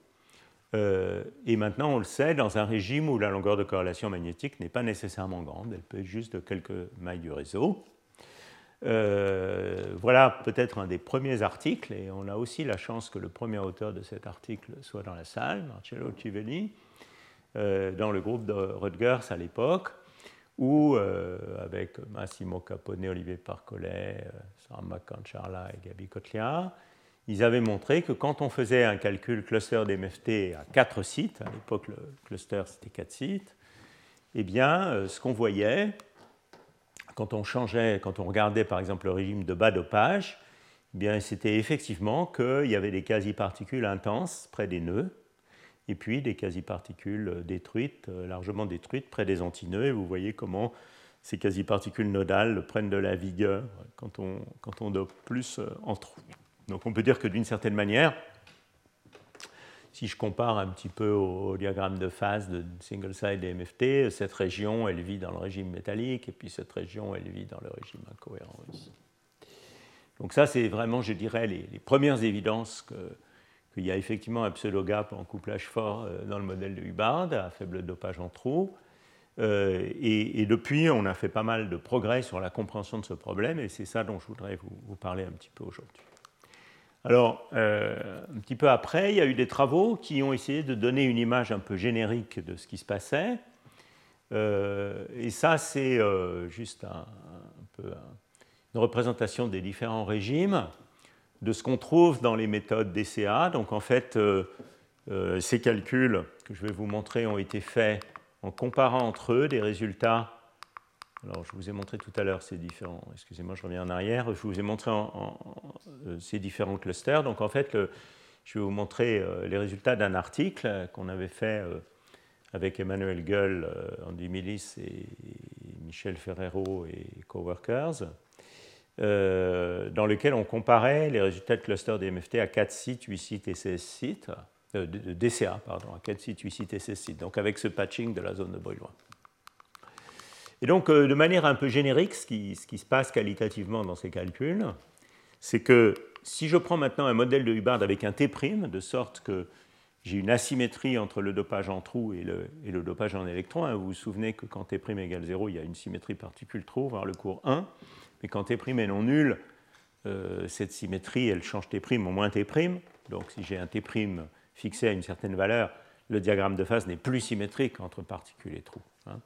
Euh, et maintenant, on le sait, dans un régime où la longueur de corrélation magnétique n'est pas nécessairement grande, elle peut être juste de quelques mailles du réseau. Euh, voilà peut-être un des premiers articles, et on a aussi la chance que le premier auteur de cet article soit dans la salle, Marcello Civelli, euh, dans le groupe de Rutgers à l'époque, où, avec Massimo Capone, Olivier Parcollet, Sarah McCancharla et Gabi Kotlia, ils avaient montré que quand on faisait un calcul cluster d'MFT à quatre sites, à l'époque le cluster c'était quatre sites, eh bien, ce qu'on voyait, quand on changeait, quand on regardait par exemple le régime de bas dopage, eh bien, c'était effectivement qu'il y avait des quasi-particules intenses près des nœuds, et puis des quasi-particules détruites, euh, largement détruites près des antinœuds. Et vous voyez comment ces quasi-particules nodales prennent de la vigueur quand on, quand on dope plus euh, en trou. Donc on peut dire que d'une certaine manière, si je compare un petit peu au diagramme de phase de single side et MFT, cette région, elle vit dans le régime métallique, et puis cette région, elle vit dans le régime incohérent. Donc ça, c'est vraiment, je dirais, les, premières évidences qu'il y a effectivement un pseudo-gap en couplage fort euh, dans le modèle de Hubbard, à faible dopage en trou. Euh, et, depuis, on a fait pas mal de progrès sur la compréhension de ce problème, et c'est ça dont je voudrais vous, parler un petit peu aujourd'hui. Alors, euh, un petit peu après, il y a eu des travaux qui ont essayé de donner une image un peu générique de ce qui se passait. et ça, c'est juste un, peu une représentation des différents régimes, de ce qu'on trouve dans les méthodes DCA. Donc en fait, ces calculs que je vais vous montrer ont été faits en comparant entre eux des résultats alors, je vous ai montré tout à l'heure ces différents. Excusez-moi, je reviens en arrière. Je vous ai montré euh, ces différents clusters. Donc, en fait, je vais vous montrer euh, les résultats d'un article qu'on avait fait euh, avec Emmanuel Gull, Andy Millis et Michel Ferrero et coworkers, dans lequel on comparait les résultats de clusters DMFT à 4 sites, 8 sites et 16 sites, de, DCA, pardon, à 4 sites, 8 sites et 16 sites, donc avec ce patching de la zone de bruit. Et donc, euh, de manière un peu générique, ce qui, se passe qualitativement dans ces calculs, c'est que si je prends maintenant un modèle de Hubbard avec un T', de sorte que j'ai une asymétrie entre le dopage en trou et le, dopage en électron, hein, vous vous souvenez que quand T' égale 0, il y a une symétrie particule-trou, voire le cours 1, mais quand T' est non nul, euh, cette symétrie, elle change T' en moins T'. Donc si j'ai un T' fixé à une certaine valeur, le diagramme de phase n'est plus symétrique entre particules et trous. Hein.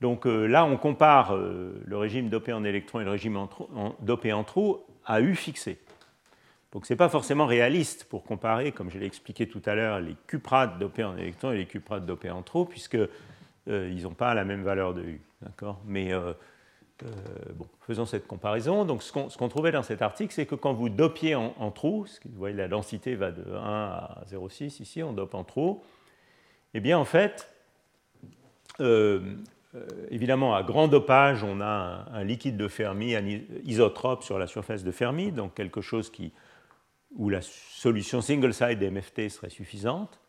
Donc euh, là, on compare euh, le régime dopé en électrons et le régime dopé en trous à U fixé. Donc ce n'est pas forcément réaliste pour comparer, comme je l'ai expliqué tout à l'heure, les cuprates dopés en électrons et les cuprates dopés en trous, puisqu'ils euh, n'ont pas la même valeur de U. Mais bon, faisons cette comparaison. Donc ce qu'on trouvait dans cet article, c'est que quand vous dopiez en, en trou, vous voyez la densité va de 1 à 0,6 ici, on dope en trou, eh bien en fait, évidemment, à grand dopage, on a un, liquide de Fermi isotrope sur la surface de Fermi, donc quelque chose qui, où la solution single-side MFT serait suffisante.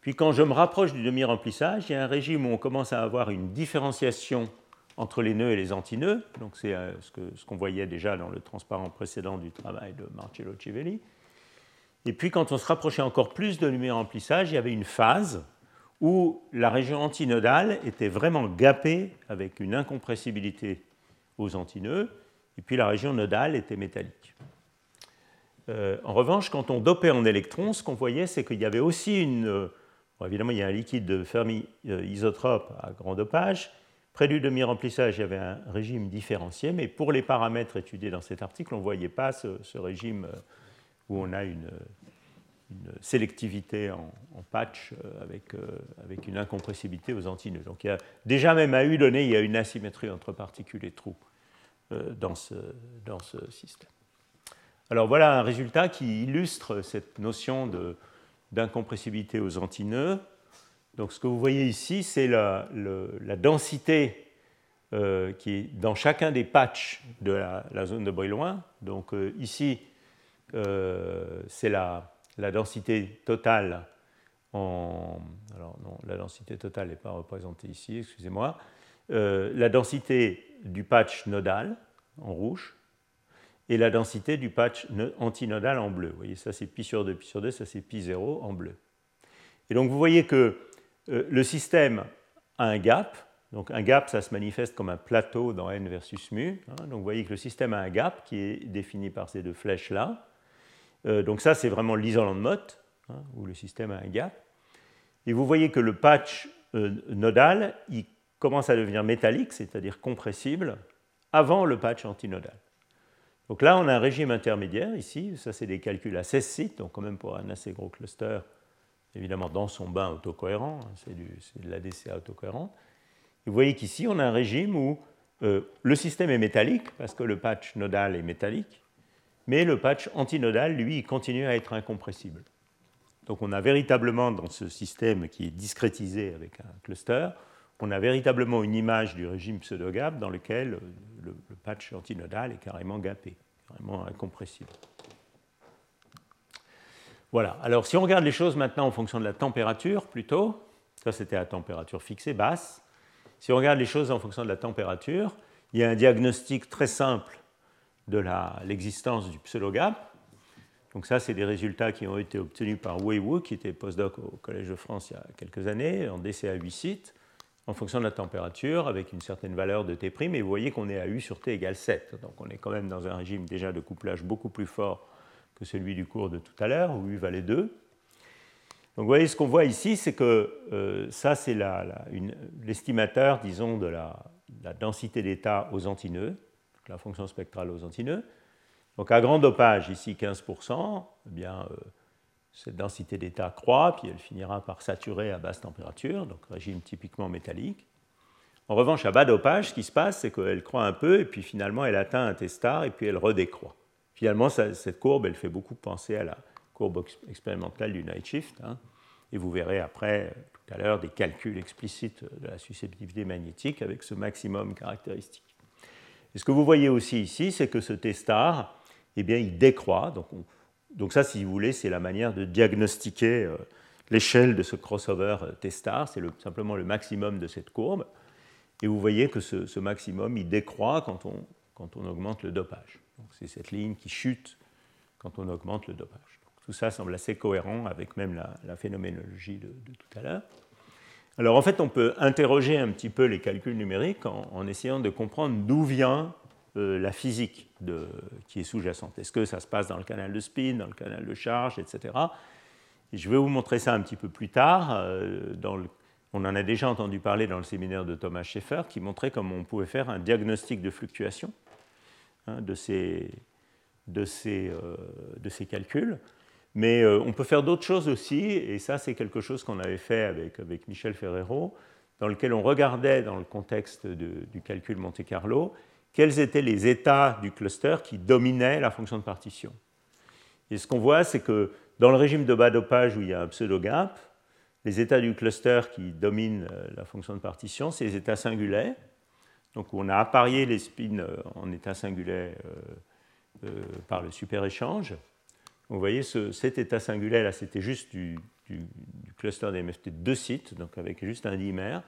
Puis quand je me rapproche du demi-remplissage, il y a un régime où on commence à avoir une différenciation entre les nœuds et les antinœuds. Donc c'est euh, ce qu'on voyait déjà dans le transparent précédent du travail de Marcello Civelli. Et puis quand on se rapprochait encore plus de demi-remplissage, il y avait une phase où la région antinodale était vraiment gapée avec une incompressibilité aux antinœuds, et puis la région nodale était métallique. Euh, en revanche, quand on dopait en électrons, ce qu'on voyait, c'est qu'il y avait aussi une... Euh, évidemment, il y a un liquide de Fermi euh, isotrope à grand dopage. Près du demi-remplissage, il y avait un régime différencié, mais pour les paramètres étudiés dans cet article, on ne voyait pas ce régime où on a une, une sélectivité en, patch euh, avec, euh, avec, une incompressibilité aux antinœuds. Donc il y a, déjà même à U donné, il y a une asymétrie entre particules et trous euh, dans, ce, dans ce système. Alors voilà un résultat qui illustre cette notion d'incompressibilité aux antinœuds. Donc ce que vous voyez ici, c'est la, la, densité qui est dans chacun des patchs de la, zone de Brillouin. Donc ici, c'est la, la densité totale en. Alors non, la densité totale n'est pas représentée ici, excusez-moi. Euh, la densité du patch nodal en rouge et la densité du patch antinodal en bleu. Vous voyez, ça c'est pi sur 2, pi sur 2, ça c'est pi 0 en bleu. Et donc vous voyez que euh, le système a un gap. Donc un gap, ça se manifeste comme un plateau dans n versus mu. Hein. donc vous voyez que le système a un gap qui est défini par ces deux flèches-là. Euh, donc ça, c'est vraiment l'isolant de Mott, hein, où le système a un gap. Et vous voyez que le patch euh, nodal, il commence à devenir métallique, c'est-à-dire compressible, avant le patch antinodal. Donc là, on a un régime intermédiaire ici. Ça, c'est des calculs à 16 sites, donc quand même pour un assez gros cluster, évidemment dans son bain autocohérent, hein, c'est de l'ADCA autocohérent. vous voyez qu'ici, on a un régime où euh, le système est métallique, parce que le patch nodal est métallique, mais le patch antinodal, lui, continue à être incompressible. Donc on a véritablement dans ce système qui est discrétisé avec un cluster, on a véritablement une image du régime pseudo-gap dans lequel le, patch antinodal est carrément gapé, carrément incompressible. Voilà, alors si on regarde les choses maintenant en fonction de la température plutôt, ça c'était à température fixée, basse, si on regarde les choses en fonction de la température, il y a un diagnostic très simple de l'existence du pseudo-gap. Donc ça, c'est des résultats qui ont été obtenus par Wei Wu, qui était postdoc au Collège de France il y a quelques années, en DCA 8 sites, en fonction de la température, avec une certaine valeur de T', et vous voyez qu'on est à U sur T égale 7. Donc on est quand même dans un régime déjà de couplage beaucoup plus fort que celui du cours de tout à l'heure, où U valait 2. Donc vous voyez, ce qu'on voit ici, c'est que euh, ça, c'est l'estimateur, disons, de la, la densité d'état aux antinœuds la fonction spectrale aux antinœuds. Donc à grand dopage, ici 15%, eh bien, euh, cette densité d'état croît, puis elle finira par saturer à basse température, donc régime typiquement métallique. En revanche, à bas dopage, ce qui se passe, c'est qu'elle croît un peu, et puis finalement, elle atteint un testar, et puis elle redécroît. Finalement, cette courbe, elle fait beaucoup penser à la courbe expérimentale du night shift, hein, et vous verrez après, tout à l'heure, des calculs explicites de la susceptibilité magnétique avec ce maximum caractéristique. Et ce que vous voyez aussi ici, c'est que ce testar, eh bien, il décroît. Donc, donc ça, si vous voulez, c'est la manière de diagnostiquer euh, l'échelle de ce crossover euh, testar. C'est simplement le maximum de cette courbe. Et vous voyez que ce, maximum, il décroît quand on, quand on augmente le dopage. C'est cette ligne qui chute quand on augmente le dopage. tout ça semble assez cohérent avec même la, phénoménologie de, tout à l'heure. Alors en fait, on peut interroger un petit peu les calculs numériques en essayant de comprendre d'où vient euh, la physique qui est sous-jacente. Est-ce que ça se passe dans le canal de spin, dans le canal de charge, etc. Et je vais vous montrer ça un petit peu plus tard. Euh, on en a déjà entendu parler dans le séminaire de Thomas Schaeffer, qui montrait comment on pouvait faire un diagnostic de fluctuation hein, euh, de, ces, calculs. Mais on peut faire d'autres choses aussi, et ça c'est quelque chose qu'on avait fait avec, Michel Ferrero, dans lequel on regardait dans le contexte du calcul Monte Carlo quels étaient les états du cluster qui dominaient la fonction de partition. Et ce qu'on voit, c'est que dans le régime de bas dopage où il y a un pseudo-gap, les états du cluster qui dominent euh, la fonction de partition, c'est les états singulaires. Donc on a apparié les spins euh, en état singulaire euh, par le super-échange. Vous voyez, cet état singulaire, là, c'était juste du, cluster des de deux sites, donc avec juste un dimère.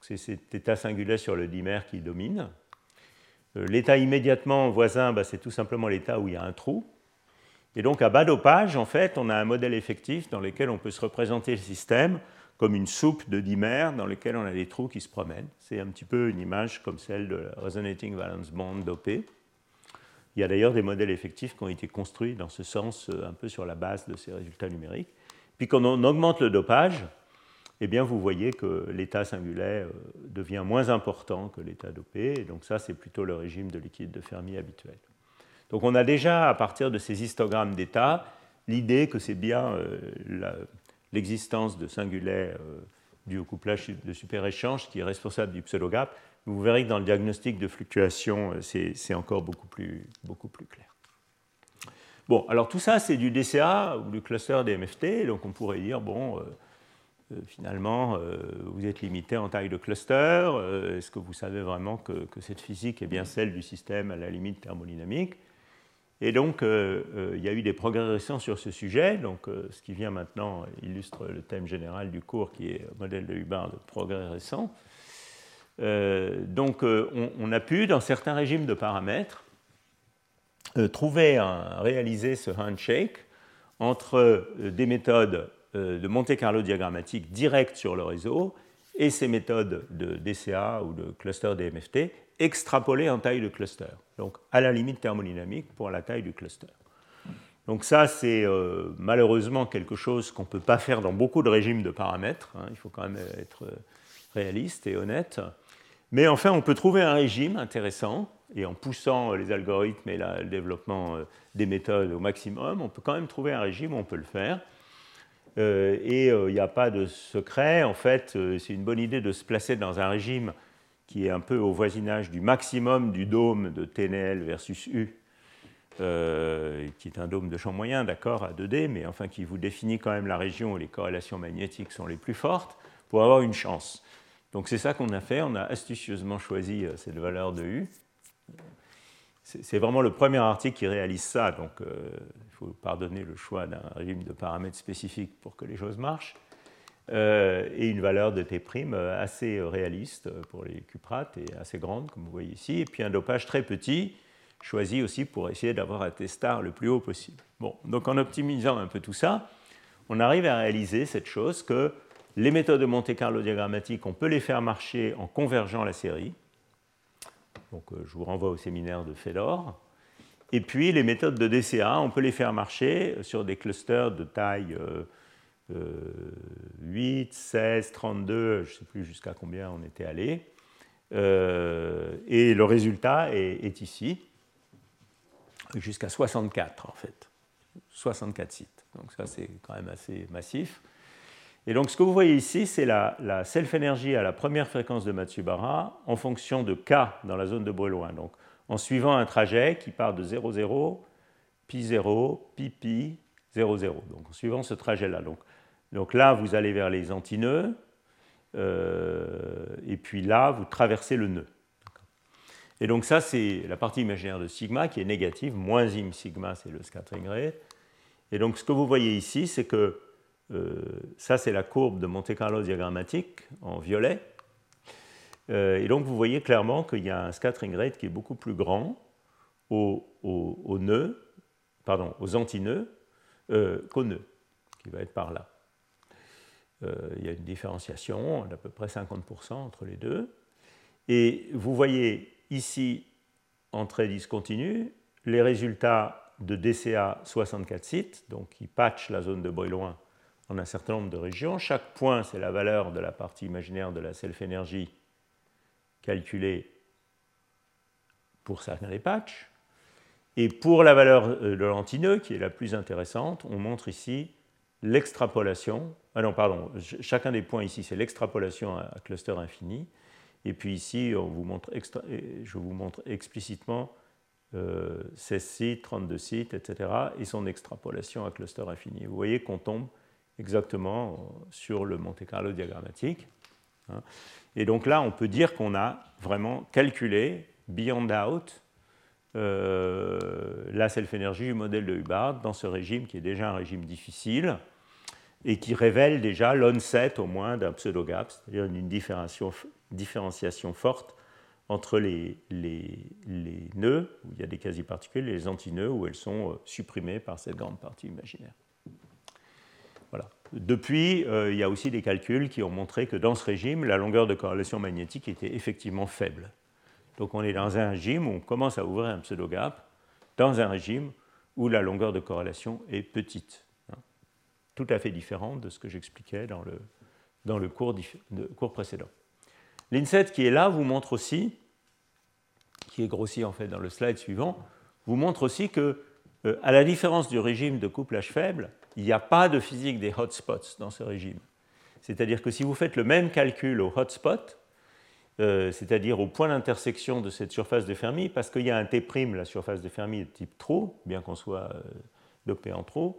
C'est cet état singulaire sur le dimère qui domine. Euh, l'état immédiatement voisin, bah, c'est tout simplement l'état où il y a un trou. Et donc à bas dopage, en fait, on a un modèle effectif dans lequel on peut se représenter le système comme une soupe de dimères dans lequel on a des trous qui se promènent. C'est un petit peu une image comme celle de la Resonating Valence Band dopée. Il y a d'ailleurs des modèles effectifs qui ont été construits dans ce sens, euh, un peu sur la base de ces résultats numériques. Puis quand on augmente le dopage, eh bien, vous voyez que l'état singulaire euh, devient moins important que l'état dopé, et donc ça, c'est plutôt le régime de liquide de Fermi habituel. Donc on a déjà, à partir de ces histogrammes d'état, l'idée que c'est bien euh, l'existence de singulaires euh, couplage de super-échange qui est responsable du pseudo-gap. Vous verrez que dans le diagnostic de fluctuation, c'est encore beaucoup plus, clair. Bon, alors tout ça, c'est du DCA ou du cluster des MFT, donc on pourrait dire, bon, euh, finalement, euh, vous êtes limité en taille de cluster. Euh, est-ce que vous savez vraiment que, cette physique est bien celle du système à la limite thermodynamique? Et donc, il y a eu des progrès récents sur ce sujet. Donc, ce qui vient maintenant illustre le thème général du cours qui est modèle de Hubbard de progrès récents. Donc, on, a pu, dans certains régimes de paramètres, trouver, un, réaliser ce handshake entre des méthodes euh, de Monte Carlo diagrammatique direct sur le réseau et ces méthodes de DCA ou de cluster DMFT extrapolées en taille de cluster, donc à la limite thermodynamique pour la taille du cluster. Donc ça, c'est euh, malheureusement quelque chose qu'on ne peut pas faire dans beaucoup de régimes de paramètres, hein. il faut quand même être réaliste et honnête. Mais enfin, on peut trouver un régime intéressant, et en poussant les algorithmes et le développement euh, des méthodes au maximum, on peut quand même trouver un régime où on peut le faire. Euh, et il euh, n'y a pas de secret. En fait, euh, c'est une bonne idée de se placer dans un régime qui est un peu au voisinage du maximum du dôme de TNL versus U, qui est un dôme de champ moyen, d'accord, à 2D, mais enfin qui vous définit quand même la région où les corrélations magnétiques sont les plus fortes, pour avoir une chance. Donc c'est ça qu'on a fait, on a astucieusement choisi cette valeur de U. C'est vraiment le premier article qui réalise ça, donc faut pardonner le choix d'un régime de paramètres spécifiques pour que les choses marchent, euh, et une valeur de T' euh, assez réaliste pour les cuprates et assez grande, comme vous voyez ici, et puis un dopage très petit, choisi aussi pour essayer d'avoir un T-star le plus haut possible. Bon, donc en optimisant un peu tout ça, on arrive à réaliser cette chose que les méthodes de Monte Carlo diagrammatique, on peut les faire marcher en convergeant la série. Donc euh, je vous renvoie au séminaire de Fedor. Et puis les méthodes de DCA, on peut les faire marcher sur des clusters de taille 8, 16, 32, je ne sais plus jusqu'à combien on était allé. et le résultat est, ici, jusqu'à 64 en fait. 64 sites. Donc ça, c'est quand même assez massif. Et donc ce que vous voyez ici, c'est la, self-énergie à la première fréquence de Matsubara en fonction de K dans la zone de Brillouin. Donc en suivant un trajet qui part de 0, 0, pi 0, pi pi, 0, 0. Donc en suivant ce trajet-là. Donc, là, vous allez vers les antinœuds, euh, et puis là, vous traversez le nœud. Et donc ça, c'est la partie imaginaire de sigma qui est négative, moins im sigma, c'est le scattering rate. Et donc ce que vous voyez ici, c'est que ça, c'est la courbe de Monte Carlo diagrammatique en violet. Euh, et donc vous voyez clairement qu'il y a un scattering rate qui est beaucoup plus grand au, au, nœud, pardon, aux antinœuds euh, qu'au nœud, qui va être par là. Euh, il y a une différenciation d'à peu près 50% entre les deux. Et vous voyez ici, en trait discontinu, les résultats de DCA 64 sites, donc qui patchent la zone de Brillouin en un certain nombre de régions. Chaque point, c'est la valeur de la partie imaginaire de la self-énergie calculée pour certains des patchs. Et pour la valeur euh, de l'antineux, qui est la plus intéressante, on montre ici l'extrapolation. Ah non, pardon, chacun des points ici, c'est l'extrapolation à cluster infini. Et puis ici, on vous montre je vous montre explicitement 16 euh, sites, 32 sites, etc., et son extrapolation à cluster infini. Vous voyez qu'on tombe exactement sur le Monte Carlo diagrammatique. Hein. Et donc là, on peut dire qu'on a vraiment calculé, beyond out, euh, la self-énergie du modèle de Hubbard dans ce régime qui est déjà un régime difficile et qui révèle déjà l'onset au moins d'un pseudo-gap, c'est-à-dire une différenciation forte entre les, les, les, nœuds, où il y a des quasi-particules, et les antinœuds, où elles sont euh, supprimées par cette grande partie imaginaire. Depuis, euh, il y a aussi des calculs qui ont montré que dans ce régime, la longueur de corrélation magnétique était effectivement faible. Donc on est dans un régime où on commence à ouvrir un pseudo-gap, dans un régime où la longueur de corrélation est petite. Hein. Tout à fait différent de ce que j'expliquais dans le, dans le cours, cours précédent. L'INSET qui est là vous montre aussi, qui est grossi en fait dans le slide suivant, vous montre aussi que, euh, à la différence du régime de couplage faible, il n'y a pas de physique des hotspots dans ce régime. C'est-à-dire que si vous faites le même calcul au hotspot, euh, c'est-à-dire au point d'intersection de cette surface de Fermi, parce qu'il y a un T', la surface de Fermi de type trou, bien qu'on soit euh, dopé en trou,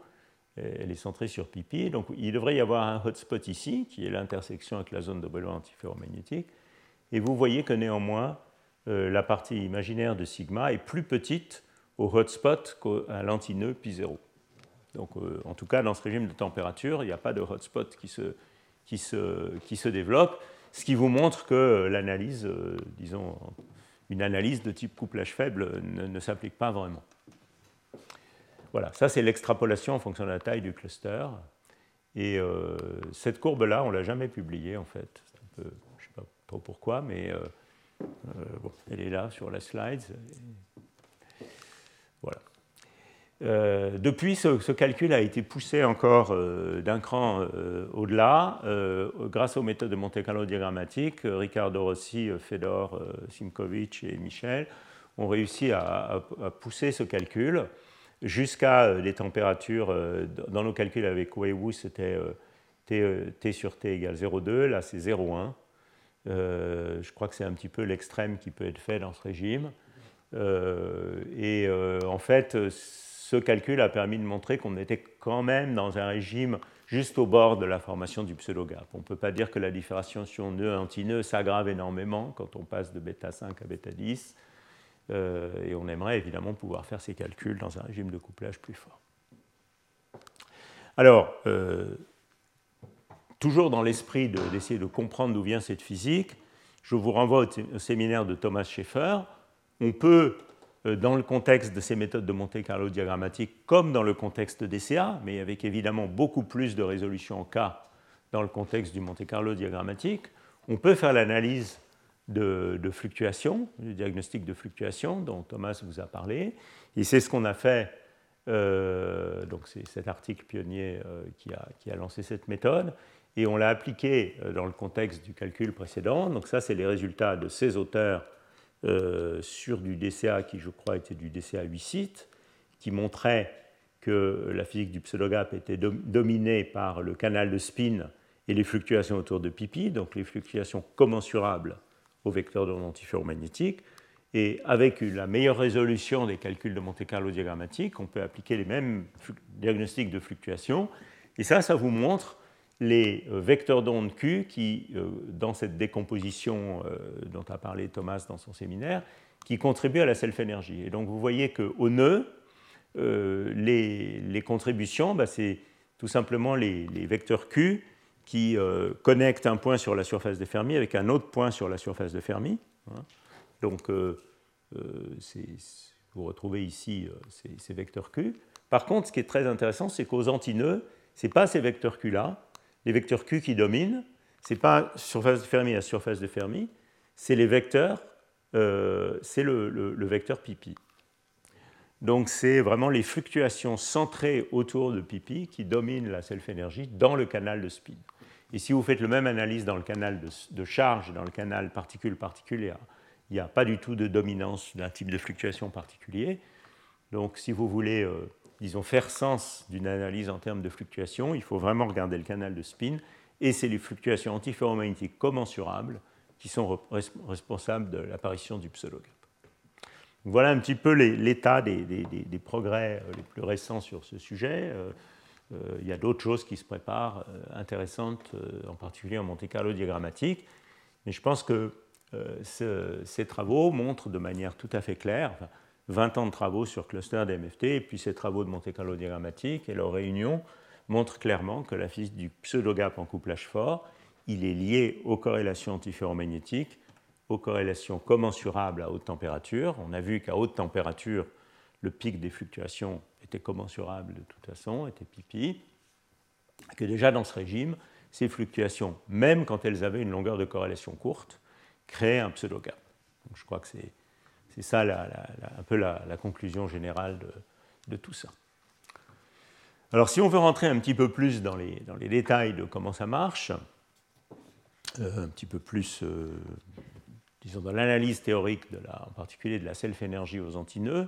elle est centrée sur pipi, donc il devrait y avoir un hotspot ici, qui est l'intersection avec la zone de Brillouin antiferromagnétique, et vous voyez que néanmoins, euh, la partie imaginaire de sigma est plus petite au hotspot qu'à l'antinœud pi 0. Donc, euh, en tout cas, dans ce régime de température, il n'y a pas de hotspot qui se, qui, se, qui se, développe, ce qui vous montre que l'analyse, euh, disons, une analyse de type couplage faible ne, s'applique pas vraiment. Voilà, ça c'est l'extrapolation en fonction de la taille du cluster. Et euh, cette courbe-là, on ne l'a jamais publiée en fait. je ne sais pas trop pourquoi, mais elle est là sur la slide. Euh, depuis, ce, calcul a été poussé encore euh, d'un cran euh, au-delà grâce aux méthodes de Monte Carlo diagrammatique. Riccardo Rossi, Fedor, Simkovic et Michel ont réussi à, pousser ce calcul jusqu'à des températures. dans nos calculs avec Weiwu, c'était t, sur t égale 0,2. Là, c'est 0,1. je crois que c'est un petit peu l'extrême qui peut être fait dans ce régime. et en fait, ce calcul a permis de montrer qu'on était quand même dans un régime juste au bord de la formation du pseudo-gap. On ne peut pas dire que la différenciation nœud-antinœud s'aggrave énormément quand on passe de bêta 5 à bêta 10, euh, et on aimerait évidemment pouvoir faire ces calculs dans un régime de couplage plus fort. Alors, euh, toujours dans l'esprit d'essayer de, comprendre d'où vient cette physique, je vous renvoie au, au séminaire de Thomas Schaeffer. On peut dans le contexte de ces méthodes de Monte Carlo diagrammatique comme dans le contexte DCA, mais avec évidemment beaucoup plus de résolution en cas dans le contexte du Monte Carlo diagrammatique, on peut faire l'analyse de, fluctuation, le diagnostic de fluctuation dont Thomas vous a parlé. Et c'est ce qu'on a fait, euh, donc c'est cet article pionnier euh, qui, a, qui, a, lancé cette méthode. et on l'a appliqué dans le contexte du calcul précédent. Donc ça, c'est les résultats de ces auteurs sur du DCA qui, je crois, était du DCA 8 sites, qui montrait que la physique du pseudogap était dominée par le canal de spin et les fluctuations autour de pipi, donc les fluctuations commensurables au vecteur d'onde antiferromagnétique. Et avec la meilleure résolution des calculs de Monte-Carlo diagrammatique, on peut appliquer les mêmes diagnostics de fluctuation. Et ça, ça vous montre les euh, vecteurs d'onde Q qui, euh, dans cette décomposition euh, dont a parlé Thomas dans son séminaire, qui contribuent à la self-énergie. Et donc vous voyez qu'au nœud, les, contributions, bah, c'est tout simplement les, vecteurs Q qui connectent un point sur la surface de Fermi avec un autre point sur la surface de Fermi. Hein. Donc, vous retrouvez ici ces, vecteurs Q. Par contre, ce qui est très intéressant, c'est qu'aux antinœuds, ce n'est pas ces vecteurs Q-là, les vecteurs Q qui dominent, ce n'est pas surface de Fermi à surface de Fermi, c'est les vecteurs, c'est le, vecteur pipi. Donc c'est vraiment les fluctuations centrées autour de pipi qui dominent la self-énergie dans le canal de spin. Et si vous faites le même analyse dans le canal de, de charge, dans le canal particule-particulière, il n'y a pas du tout de dominance d'un type de fluctuation particulier. Donc si vous voulez, euh, disons, faire sens d'une analyse en termes de fluctuation, il faut vraiment regarder le canal de spin, et c'est les fluctuations antiferromagnétiques commensurables qui sont responsables de l'apparition du pseudogap. Voilà un petit peu l'état des, progrès euh, les plus récents sur ce sujet. Euh, il y a d'autres choses qui se préparent, intéressantes, en particulier en Monte Carlo diagrammatique. Mais je pense que euh, ces travaux montrent de manière tout à fait claire, 20 ans de travaux sur cluster d'MFT, et puis ces travaux de Monte Carlo diagrammatique et leur réunion montrent clairement que la physique du pseudogap en couplage fort, il est lié aux corrélations antiferromagnétiques, aux corrélations commensurables à haute température. On a vu qu'à haute température, le pic des fluctuations était commensurable de toute façon, était pipi, que déjà dans ce régime, ces fluctuations, même quand elles avaient une longueur de corrélation courte, créer un pseudogap. je crois que c'est ça un peu la, conclusion générale de, tout ça. Alors si on veut rentrer un petit peu plus dans les, détails de comment ça marche, euh, un petit peu plus, euh, disons, dans l'analyse théorique, en particulier de la self-énergie aux antinœuds,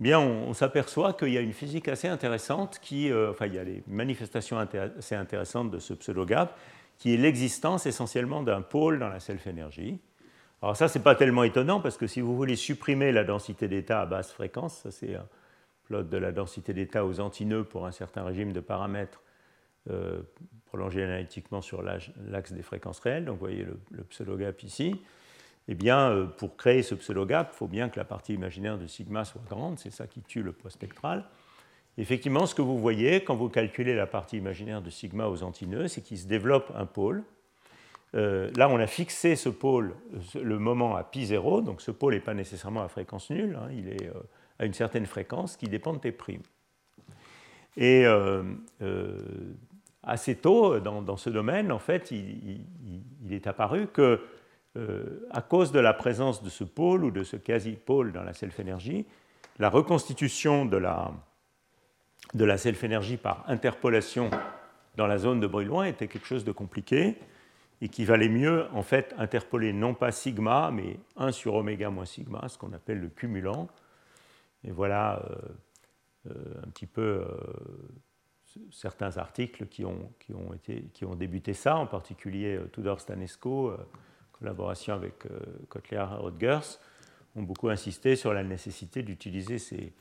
eh bien on, s'aperçoit qu'il y a une physique assez intéressante, qui, euh, enfin il y a des manifestations assez intéressantes de ce pseudogap, qui est l'existence essentiellement d'un pôle dans la self-énergie. Alors ça, ce n'est pas tellement étonnant, parce que si vous voulez supprimer la densité d'état à basse fréquence, ça c'est un plot de la densité d'état aux antinœuds pour un certain régime de paramètres euh, prolongé analytiquement sur l'axe des fréquences réelles, donc vous voyez le, pseudogap ici, eh bien, euh, pour créer ce pseudogap, il faut bien que la partie imaginaire de sigma soit grande, c'est ça qui tue le poids spectral. Effectivement, ce que vous voyez quand vous calculez la partie imaginaire de sigma aux antinœuds, c'est qu'il se développe un pôle. Euh, là, on a fixé ce pôle, le moment à pi 0, donc ce pôle n'est pas nécessairement à fréquence nulle, hein, il est euh, à une certaine fréquence qui dépend de t'. Et euh, assez tôt dans, ce domaine, en fait, il, est apparu que, à cause de la présence de ce pôle ou de ce quasi-pôle dans la self-énergie, la reconstitution de la, de la self-énergie par interpolation dans la zone de bruit loin était quelque chose de compliqué et qu'il valait mieux en fait interpoler non pas sigma mais 1 sur oméga moins sigma, ce qu'on appelle le cumulant. Et voilà euh, euh, un petit peu euh, certains articles qui ont, qui, ont été, qui ont débuté ça, en particulier Tudor Stanesco, collaboration avec Kotler Rodgers, ont beaucoup insisté sur la nécessité d'utiliser ces,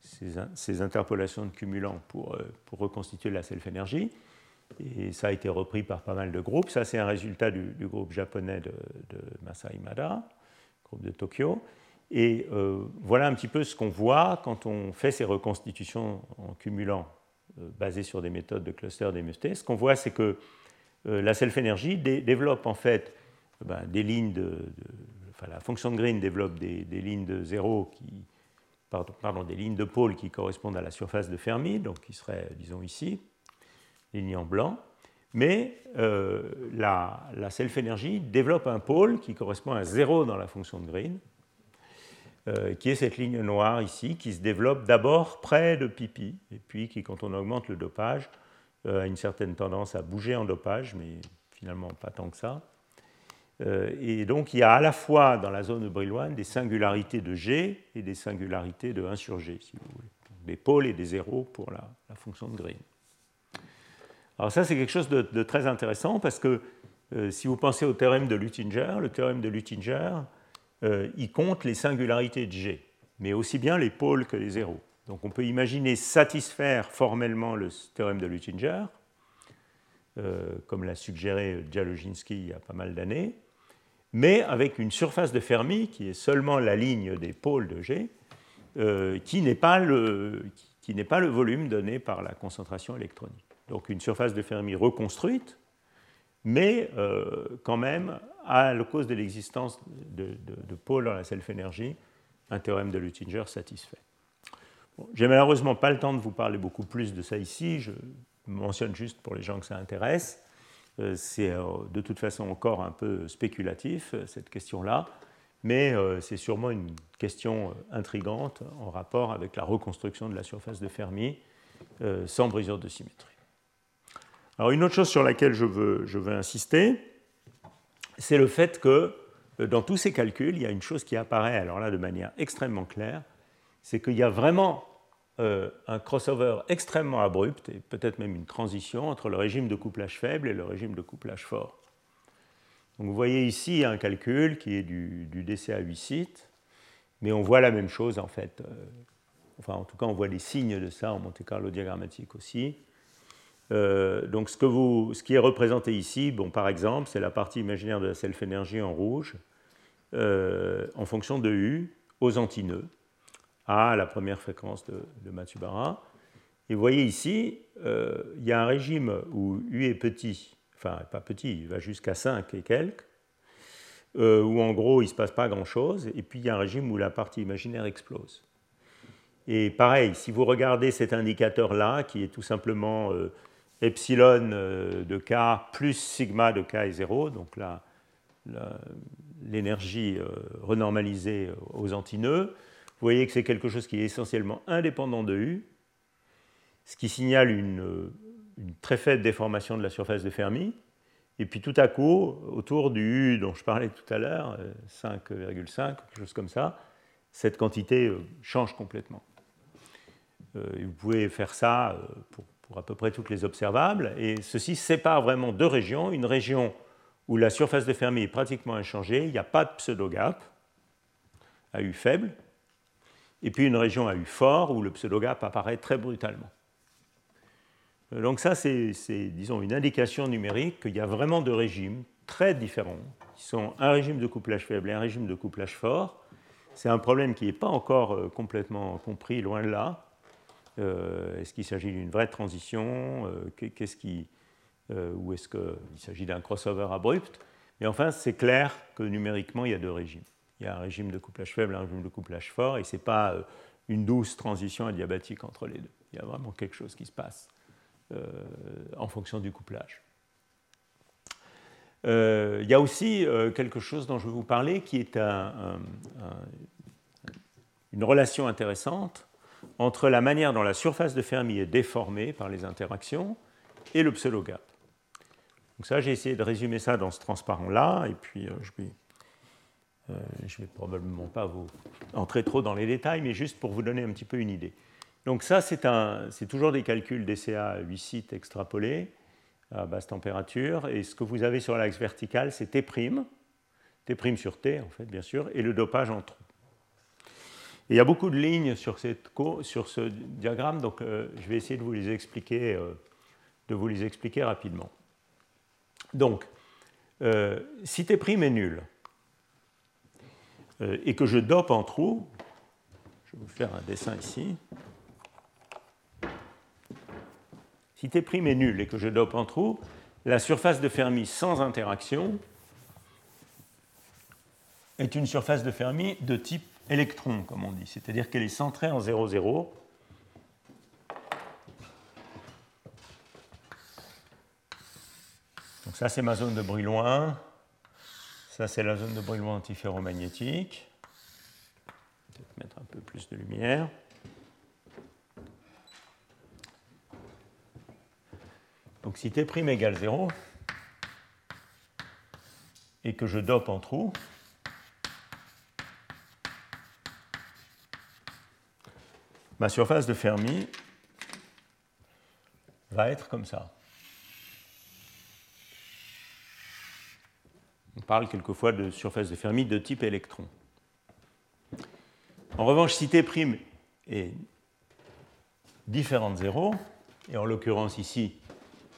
ces, interpolations de cumulants pour, pour reconstituer la self-énergie. Et ça a été repris par pas mal de groupes. Ça, c'est un résultat du, groupe japonais de, de Mada, groupe de Tokyo. Et euh, voilà un petit peu ce qu'on voit quand on fait ces reconstitutions en cumulant euh, basées sur des méthodes de cluster d'MST. Ce qu'on voit, c'est que la self-énergie développe en fait ben, des lignes de, Enfin, la fonction de Green développe des, lignes de zéro qui, pardon, des lignes de pôle qui correspondent à la surface de Fermi, donc qui serait, disons ici, ligne en blanc. Mais euh, la, self-énergie développe un pôle qui correspond à 0 dans la fonction de Green, euh, qui est cette ligne noire ici, qui se développe d'abord près de pipi, et puis qui, quand on augmente le dopage, a une certaine tendance à bouger en dopage, mais finalement pas tant que ça. et donc il y a à la fois dans la zone de Brillouin des singularités de G et des singularités de 1 sur G, si vous voulez. Des pôles et des zéros pour la, fonction de Green. Alors ça c'est quelque chose de, très intéressant parce que si vous pensez au théorème de Luttinger, le théorème de Luttinger, il compte les singularités de G mais aussi bien les pôles que les zéros. Donc on peut imaginer satisfaire formellement le théorème de Luttinger, euh, comme l'a suggéré Dzialoginski il y a pas mal d'années, mais avec une surface de Fermi qui est seulement la ligne des pôles de G, euh, qui n'est pas, pas le volume donné par la concentration électronique. Donc une surface de Fermi reconstruite, mais euh, quand même à cause de l'existence de, pôles dans la self-énergie un théorème de Luttinger satisfait. J'ai malheureusement pas le temps de vous parler beaucoup plus de ça ici, je mentionne juste pour les gens que ça intéresse. Euh, c'est euh, de toute façon encore un peu spéculatif, cette question-là, mais c'est sûrement une question intrigante en rapport avec la reconstruction de la surface de Fermi sans brisure de symétrie. Alors une autre chose sur laquelle je veux, insister, c'est le fait que euh, dans tous ces calculs, il y a une chose qui apparaît, alors là de manière extrêmement claire, c'est qu'il y a vraiment euh, un crossover extrêmement abrupt, et peut-être même une transition entre le régime de couplage faible et le régime de couplage fort. Vous voyez ici un calcul qui est du, DCA 8 sites, mais on voit la même chose en fait. Euh, enfin, en tout cas, on voit les signes de ça en Monte Carlo diagrammatique aussi. Donc ce, qui est représenté ici, bon, par exemple, c'est la partie imaginaire de la self-énergie en rouge, euh, en fonction de U aux antinœuds à la première fréquence de, de Matsubara. Et vous voyez ici, euh, il y a un régime où U est petit, enfin pas petit, il va jusqu'à 5 et quelques, euh, où en gros il ne se passe pas grand-chose, et puis il y a un régime où la partie imaginaire explose. Et pareil, si vous regardez cet indicateur-là, qui est tout simplement epsilon de k plus sigma de k est 0, donc l'énergie euh, renormalisée aux antinœuds. Vous voyez que c'est quelque chose qui est essentiellement indépendant de U, ce qui signale une, très faible déformation de la surface de Fermi. Et puis tout à coup, autour du U dont je parlais tout à l'heure, 5,5, euh, quelque chose comme ça, cette quantité euh, change complètement. vous pouvez faire ça pour, pour, à peu près toutes les observables, et ceci sépare vraiment deux régions, une région où la surface de Fermi est pratiquement inchangée, il n'y a pas de pseudo-gap à U faible, et puis une région à U fort où le pseudo-gap apparaît très brutalement. Euh, donc ça, c'est, disons, une indication numérique qu'il y a vraiment deux régimes très différents, qui sont un régime de couplage faible et un régime de couplage fort. C'est un problème qui n'est pas encore euh, complètement compris, loin de là. Euh, est-ce qu'il s'agit d'une vraie transition Qu'est-ce qui euh, ou est-ce qu'il s'agit d'un crossover abrupt? Mais enfin, c'est clair que numériquement, il y a deux régimes. Il y a un régime de couplage faible un régime de couplage fort, et ce n'est pas euh, une douce transition adiabatique entre les deux. Il y a vraiment quelque chose qui se passe euh, en fonction du couplage. il y a aussi quelque chose dont je vais vous parler qui est une relation intéressante entre la manière dont la surface de Fermi est déformée par les interactions et le pseudo-gap. Donc ça, j'ai essayé de résumer ça dans ce transparent-là, et puis euh, je vais, euh, je vais probablement pas vous entrer trop dans les détails, mais juste pour vous donner un petit peu une idée. Donc ça, c'est, toujours des calculs DCA 8 sites extrapolés à basse température, et ce que vous avez sur l'axe vertical, c'est T', T' sur T, en fait, bien sûr, et le dopage en trou. Il y a beaucoup de lignes sur, ce diagramme, donc euh, je vais essayer de vous les expliquer, expliquer rapidement. Donc, euh, si T' est nul euh, et que je dope en trou, je vais vous faire un dessin ici. Si T' est nul et que je dope en trou, la surface de Fermi sans interaction est une surface de Fermi de type électron, comme on dit, c'est-à-dire qu'elle est centrée en 0,0 Donc ça, c'est ma zone de bruit loin. Ça, c'est la zone de bruit loin antiferromagnétique. Peut-être mettre un peu plus de lumière. Donc si T' égale 0 et que je dope en trou, ma surface de Fermi va être comme ça. On parle quelquefois de surface de Fermi de type électron. En revanche, si T' est différent de 0, et en l'occurrence ici,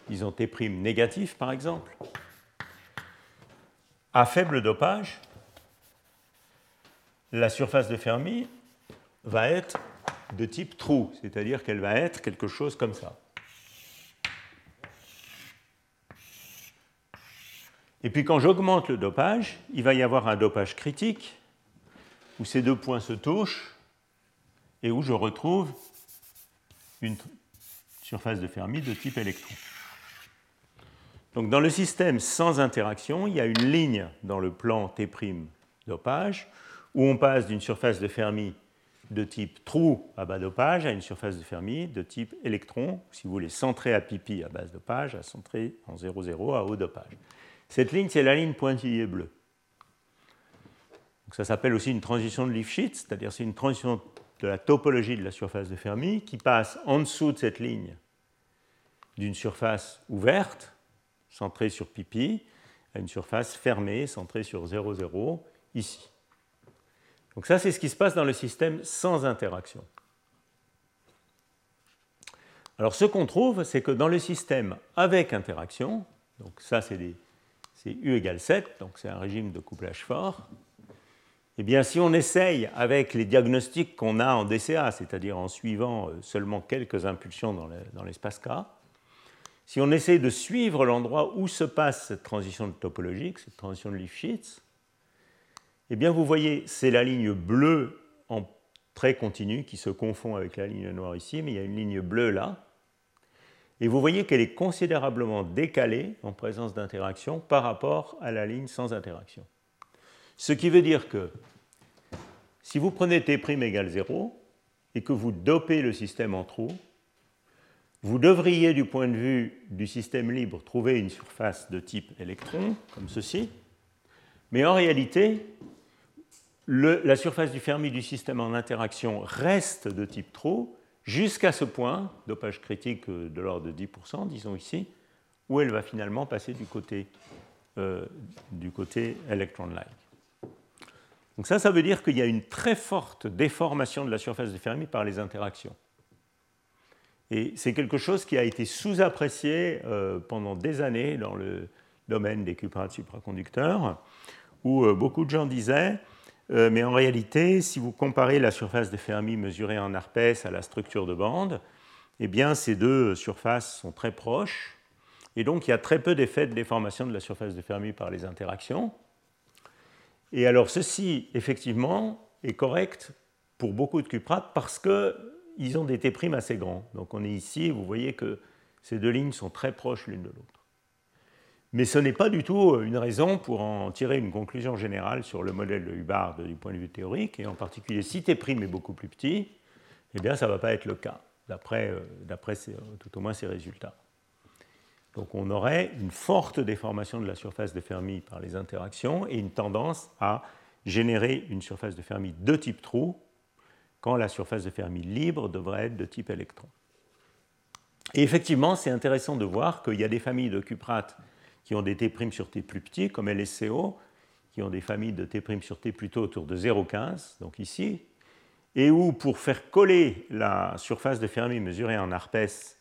ils ont T' négatif par exemple, à faible dopage, la surface de Fermi va être de type trou, c'est-à-dire qu'elle va être quelque chose comme ça. Et puis quand j'augmente le dopage, il va y avoir un dopage critique où ces deux points se touchent et où je retrouve une surface de Fermi de type électron. Donc dans le système sans interaction, il y a une ligne dans le plan T' dopage où on passe d'une surface de Fermi de type trou à bas dopage à une surface de Fermi de type électron, si vous voulez centrer à pipi à basse dopage, à centrer en 0,0 à haut dopage. Cette ligne, c'est la ligne pointillée bleue. ça s'appelle aussi une transition de Lifshitz, c'est-à-dire c'est une transition de la topologie de la surface de Fermi qui passe en dessous de cette ligne d'une surface ouverte, centrée sur pipi, à une surface fermée, centrée sur 0,0, ici. Donc ça, c'est ce qui se passe dans le système sans interaction. Alors ce qu'on trouve, c'est que dans le système avec interaction, donc ça c'est U égale 7, donc c'est un régime de couplage fort, eh bien si on essaye avec les diagnostics qu'on a en DCA, c'est-à-dire en suivant euh, seulement quelques impulsions dans l'espace K, si on essaye de suivre l'endroit où se passe cette transition topologique, cette transition de Lifshitz, eh bien vous voyez, c'est la ligne bleue en très continu qui se confond avec la ligne noire ici, mais il y a une ligne bleue là. Et vous voyez qu'elle est considérablement décalée en présence d'interaction par rapport à la ligne sans interaction. Ce qui veut dire que si vous prenez T' égale 0 et que vous dopez le système en trou, vous devriez, du point de vue du système libre, trouver une surface de type électron, comme ceci. Mais en réalité, la surface du Fermi du système en interaction reste de type trou jusqu'à ce point, dopage critique de l'ordre de 10%, disons ici, où elle va finalement passer du côté, euh, du côté electron-like. Donc ça, ça veut dire qu'il y a une très forte déformation de la surface de Fermi par les interactions. Et c'est quelque chose qui a été sous-apprécié euh, pendant des années dans le domaine des cuprates supraconducteurs, où euh, beaucoup de gens disaient euh, mais en réalité, si vous comparez la surface de Fermi mesurée en ARPES à la structure de bande, eh ces deux surfaces sont très proches. Et donc, il y a très peu d'effets de déformation de la surface de Fermi par les interactions. Et alors, ceci, effectivement, est correct pour beaucoup de cuprates parce qu'ils ont des T' assez grands. Donc, on est ici, vous voyez que ces deux lignes sont très proches l'une de l'autre. Mais ce n'est pas du tout une raison pour en tirer une conclusion générale sur le modèle de Hubbard du point de vue théorique, et en particulier si T' est beaucoup plus petit, eh bien ça ne va pas être le cas, d'après euh, tout au moins ces résultats. Donc on aurait une forte déformation de la surface de Fermi par les interactions et une tendance à générer une surface de Fermi de type trou quand la surface de Fermi libre devrait être de type électron. Et effectivement, c'est intéressant de voir qu'il y a des familles de cuprates qui ont des T' sur T plus petits, comme LSCO, qui ont des familles de T' sur T plutôt autour de 0,15, donc ici, et où pour faire coller la surface de Fermi mesurée en ARPES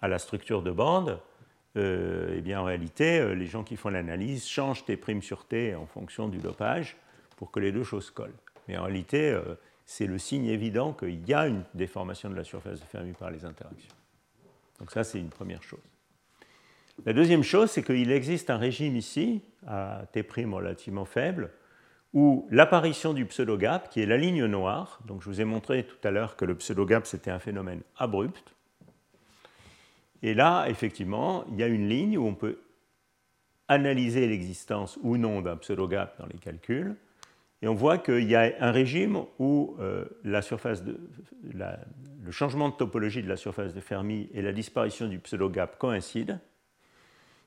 à la structure de bande, euh, eh bien en réalité, euh, les gens qui font l'analyse changent T' sur T en fonction du dopage pour que les deux choses collent. Mais en réalité, euh, c'est le signe évident qu'il y a une déformation de la surface de Fermi par les interactions. Donc ça, c'est une première chose. La deuxième chose, c'est qu'il existe un régime ici, à T' relativement faible, où l'apparition du pseudo-gap, qui est la ligne noire, donc je vous ai montré tout à l'heure que le pseudo-gap c'était un phénomène abrupt, et là, effectivement, il y a une ligne où on peut analyser l'existence ou non d'un pseudo-gap dans les calculs, et on voit qu'il y a un régime où euh, le changement de topologie de la surface de Fermi et la disparition du pseudo-gap coïncident,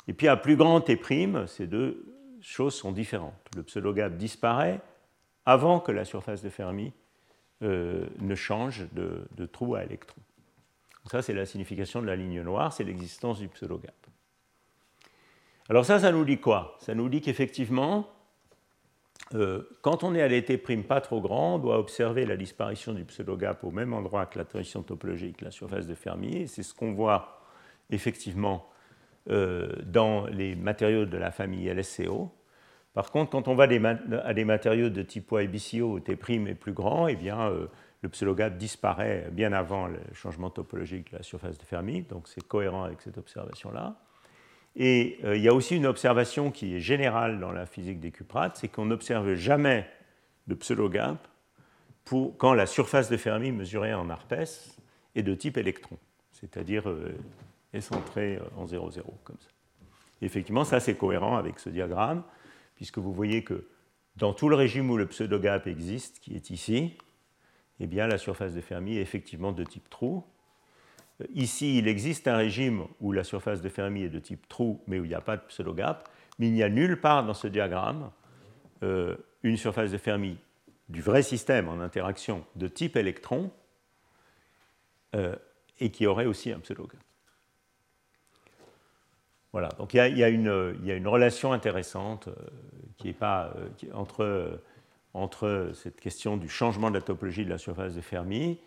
Et puis à plus grand T', ces deux choses sont différentes. Le pseudogap disparaît avant que la surface de Fermi euh, ne change de, trou à électrons. Ça, c'est la signification de la ligne noire, c'est l'existence du pseudogap. Alors ça, ça nous dit quoi? Ça nous dit qu'effectivement, euh, quand on est à l'été prime pas trop grand, on doit observer la disparition du pseudogap au même endroit que la transition topologique, la surface de Fermi, c'est ce qu'on voit effectivement dans les matériaux de la famille LSCO. Par contre, quand on va à des matériaux de type YBCO où T' est plus grand, eh bien, euh, le pseudogap disparaît bien avant le changement topologique de la surface de Fermi, donc c'est cohérent avec cette observation-là. Et euh, il y a aussi une observation qui est générale dans la physique des cuprates, c'est qu'on n'observe jamais de pseudogap quand la surface de Fermi mesurée en ARPES est de type électron, c'est-à-dire euh, est centrée euh, en 0,0 comme ça. effectivement, ça c'est cohérent avec ce diagramme, puisque vous voyez que dans tout le régime où le pseudogap existe, qui est ici, eh bien, la surface de Fermi est effectivement de type trou, Ici, il existe un régime où la surface de Fermi est de type trou, mais où il n'y a pas de pseudogap, mais il n'y a nulle part dans ce diagramme euh, une surface de Fermi du vrai système en interaction de type électron euh, et qui aurait aussi un pseudogap. Voilà, donc il y a, une, relation intéressante euh, qui est pas, entre, entre cette question du changement de la topologie de la surface de Fermi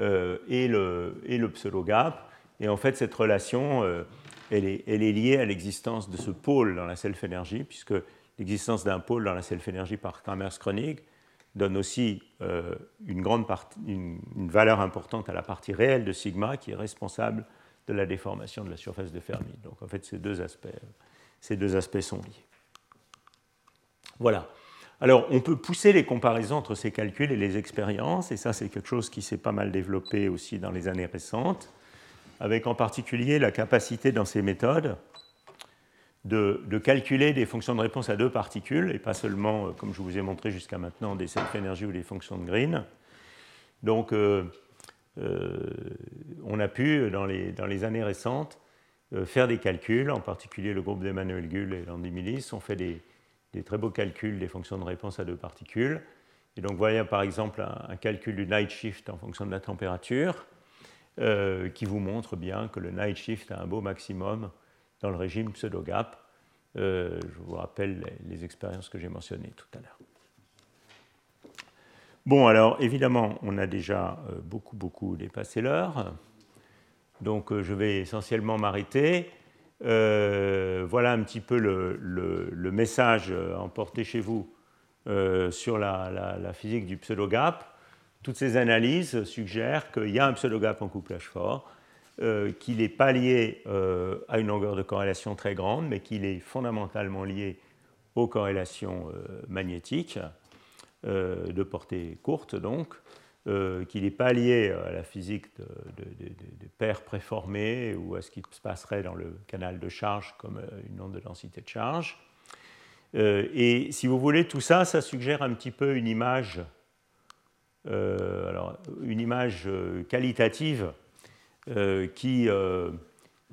euh, et, le, pseudogap. Et en fait, cette relation, euh, elle, est, liée à l'existence de ce pôle dans la self-énergie, puisque l'existence d'un pôle dans la self-énergie par Kramers-Kronig donne aussi euh, une, grande une, valeur importante à la partie réelle de sigma qui est responsable de la déformation de la surface de Fermi. Donc en fait, ces deux aspects, ces deux aspects sont liés. Voilà. Alors, on peut pousser les comparaisons entre ces calculs et les expériences, et ça, c'est quelque chose qui s'est pas mal développé aussi dans les années récentes, avec en particulier la capacité dans ces méthodes de, calculer des fonctions de réponse à deux particules, et pas seulement, euh, comme je vous ai montré jusqu'à maintenant, des self-énergie ou des fonctions de Green. Donc, euh, on a pu, dans les, années récentes, faire des calculs, en particulier le groupe d'Emmanuel Gull et Landy Millis ont fait des, très beaux calculs des fonctions de réponse à deux particules. Et donc, voyez par exemple un, calcul du night shift en fonction de la température, euh, qui vous montre bien que le night shift a un beau maximum dans le régime pseudo-gap. Euh, je vous rappelle les, expériences que j'ai mentionnées tout à l'heure. Bon, alors évidemment, on a déjà euh, beaucoup, beaucoup dépassé l'heure. Donc, je vais essentiellement m'arrêter. Euh, voilà un petit peu le, message emporté chez vous euh, sur la, physique du pseudogap. Toutes ces analyses suggèrent qu'il y a un pseudogap en couplage fort, euh, qu'il n'est pas lié à une longueur de corrélation très grande, mais qu'il est fondamentalement lié aux corrélations magnétiques de portée courte, donc, euh, qu'il n'est pas lié à la physique de, paires préformées ou à ce qui se passerait dans le canal de charge comme euh, une onde de densité de charge. Euh, et si vous voulez, tout ça, ça suggère un petit peu une image, alors, une image qualitative qui,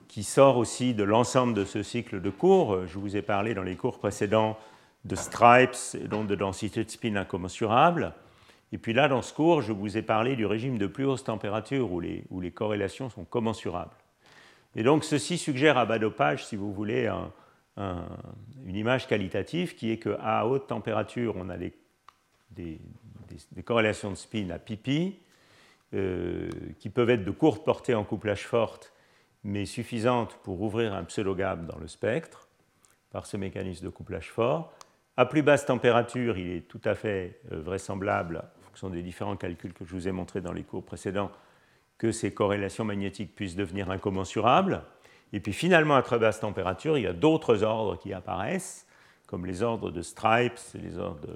qui sort aussi de l'ensemble de ce cycle de cours. Je vous ai parlé dans les cours précédents de stripes donc de densité de spin incommensurable. Et puis là, dans ce cours, je vous ai parlé du régime de plus haute température où les, où les corrélations sont commensurables. Et donc ceci suggère à bas dopage, si vous voulez, une image qualitative qui est qu'à haute température, on a des, des, corrélations de spin à pipi, euh, qui peuvent être de courte portée en couplage forte, mais suffisantes pour ouvrir un pseudogap dans le spectre par ce mécanisme de couplage fort. À plus basse température, il est tout à fait euh, vraisemblable sont des différents calculs que je vous ai montrés dans les cours précédents, que ces corrélations magnétiques puissent devenir incommensurables. Et puis finalement, à très basse température, il y a d'autres ordres qui apparaissent, comme les ordres de stripes, les ordres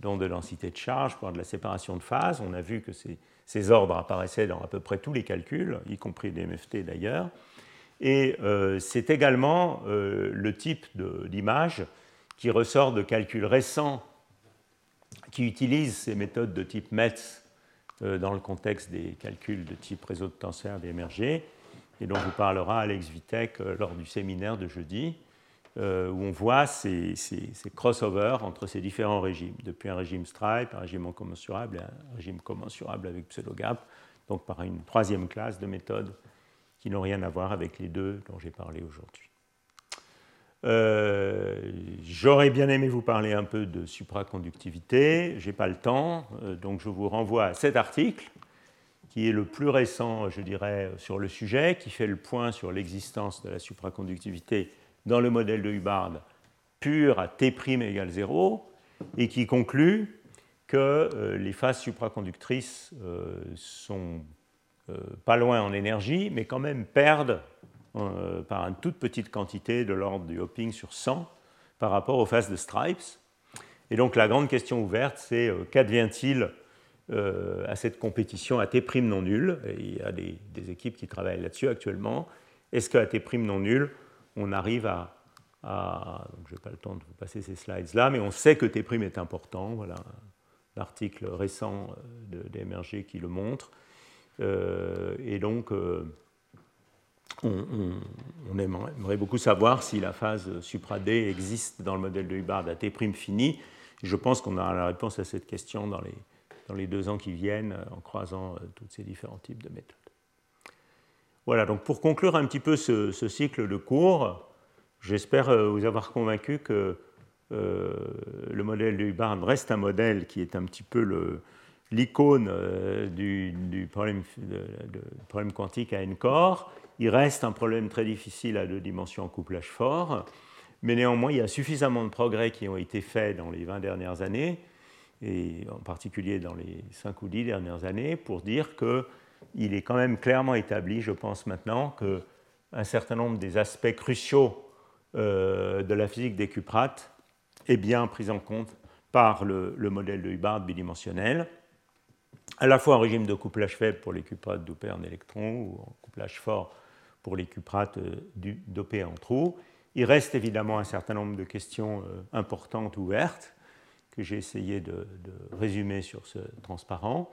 d'ondes de densité de charge, voire de la séparation de phase. On a vu que ces, ces, ordres apparaissaient dans à peu près tous les calculs, y compris les MFT d'ailleurs. Et euh, c'est également euh, le type d'image qui ressort de calculs récents qui utilisent ces méthodes de type METS euh, dans le contexte des calculs de type réseau de tenseur d'émerger, et dont vous parlera Alex Vitek euh, lors du séminaire de jeudi. euh, où on voit ces, crossovers entre ces différents régimes, depuis un régime stripe, un régime incommensurable et un régime commensurable avec pseudogap, donc par une troisième classe de méthodes qui n'ont rien à voir avec les deux dont j'ai parlé aujourd'hui. Euh, j'aurais bien aimé vous parler un peu de supraconductivité, je n'ai pas le temps, euh, donc je vous renvoie à cet article qui est le plus récent, je dirais, sur le sujet, qui fait le point sur l'existence de la supraconductivité dans le modèle de Hubbard pur à T' égale 0, et qui conclut que euh, les phases supraconductrices sont pas loin en énergie, mais quand même perdent par une toute petite quantité de l'ordre du hopping sur 100 par rapport aux phases de stripes. Et donc la grande question ouverte, c'est qu'advient-il euh, à cette compétition à T' non nul? il y a des, équipes qui travaillent là-dessus actuellement. Est-ce qu'à T' non nul, on arrive à. je n'ai pas le temps de vous passer ces slides-là, mais on sait que T' est important. Voilà l'article récent euh, d'Emerger qui le montre. Euh, et donc, on, aimerait, beaucoup savoir si la phase supra-D existe dans le modèle de Hubbard à T' fini. Je pense qu'on aura la réponse à cette question dans les deux ans qui viennent euh, en croisant euh, tous ces différents types de méthodes. Voilà, donc pour conclure un petit peu ce, cycle de cours, j'espère euh, vous avoir convaincu que le modèle de Hubbard reste un modèle qui est un petit peu l'icône du, problème, problème, quantique à n-corps. Il reste un problème très difficile à deux dimensions en couplage fort, mais néanmoins, il y a suffisamment de progrès qui ont été faits dans les 20 dernières années et en particulier dans les 5 ou 10 dernières années, pour dire qu'il est quand même clairement établi, je pense maintenant, qu'un certain nombre des aspects cruciaux euh, de la physique des cuprates est bien pris en compte par le, le, de Hubbard bidimensionnel, à la fois en régime de couplage faible pour les cuprates dopées en électrons ou en couplage fort pour les cuprates euh, dopées en trous. Il reste évidemment un certain nombre de questions euh, importantes ouvertes que j'ai essayé de, résumer sur ce transparent.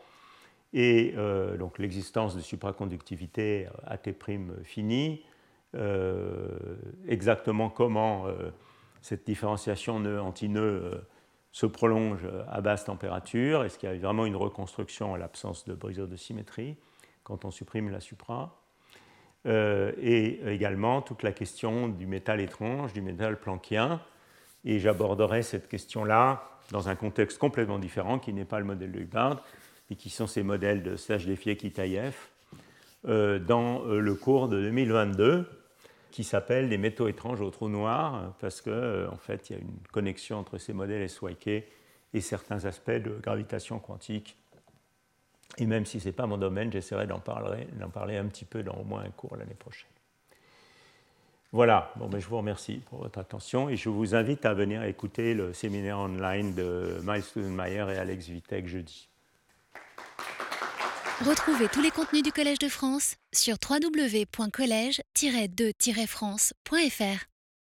Et euh, donc l'existence de supraconductivité à T' fini, euh, exactement comment cette différenciation nœud-antinœud se prolonge à basse température, est-ce qu'il y a vraiment une reconstruction à l'absence de brisure de symétrie quand on supprime la supra, et également toute la question du métal étrange, du métal planckien, et j'aborderai cette question-là dans un contexte complètement différent qui n'est pas le modèle de Hubbard et qui sont ces modèles de Serge Defier-Kitaïev euh, dans euh, le cours de 2022 qui s'appelle Les métaux étranges au trou noir parce qu'en euh, en fait il y a une connexion entre ces modèles SYK et certains aspects de gravitation quantique. Et même si ce n'est pas mon domaine, j'essaierai d'en parler, parler un petit peu dans au moins un cours l'année prochaine. Voilà, bon, ben, je vous remercie pour votre attention et je vous invite à venir écouter le séminaire online de Miles Studenmayer et Alex Vitek jeudi. Retrouvez tous les contenus du Collège de France sur www.colège-2-france.fr.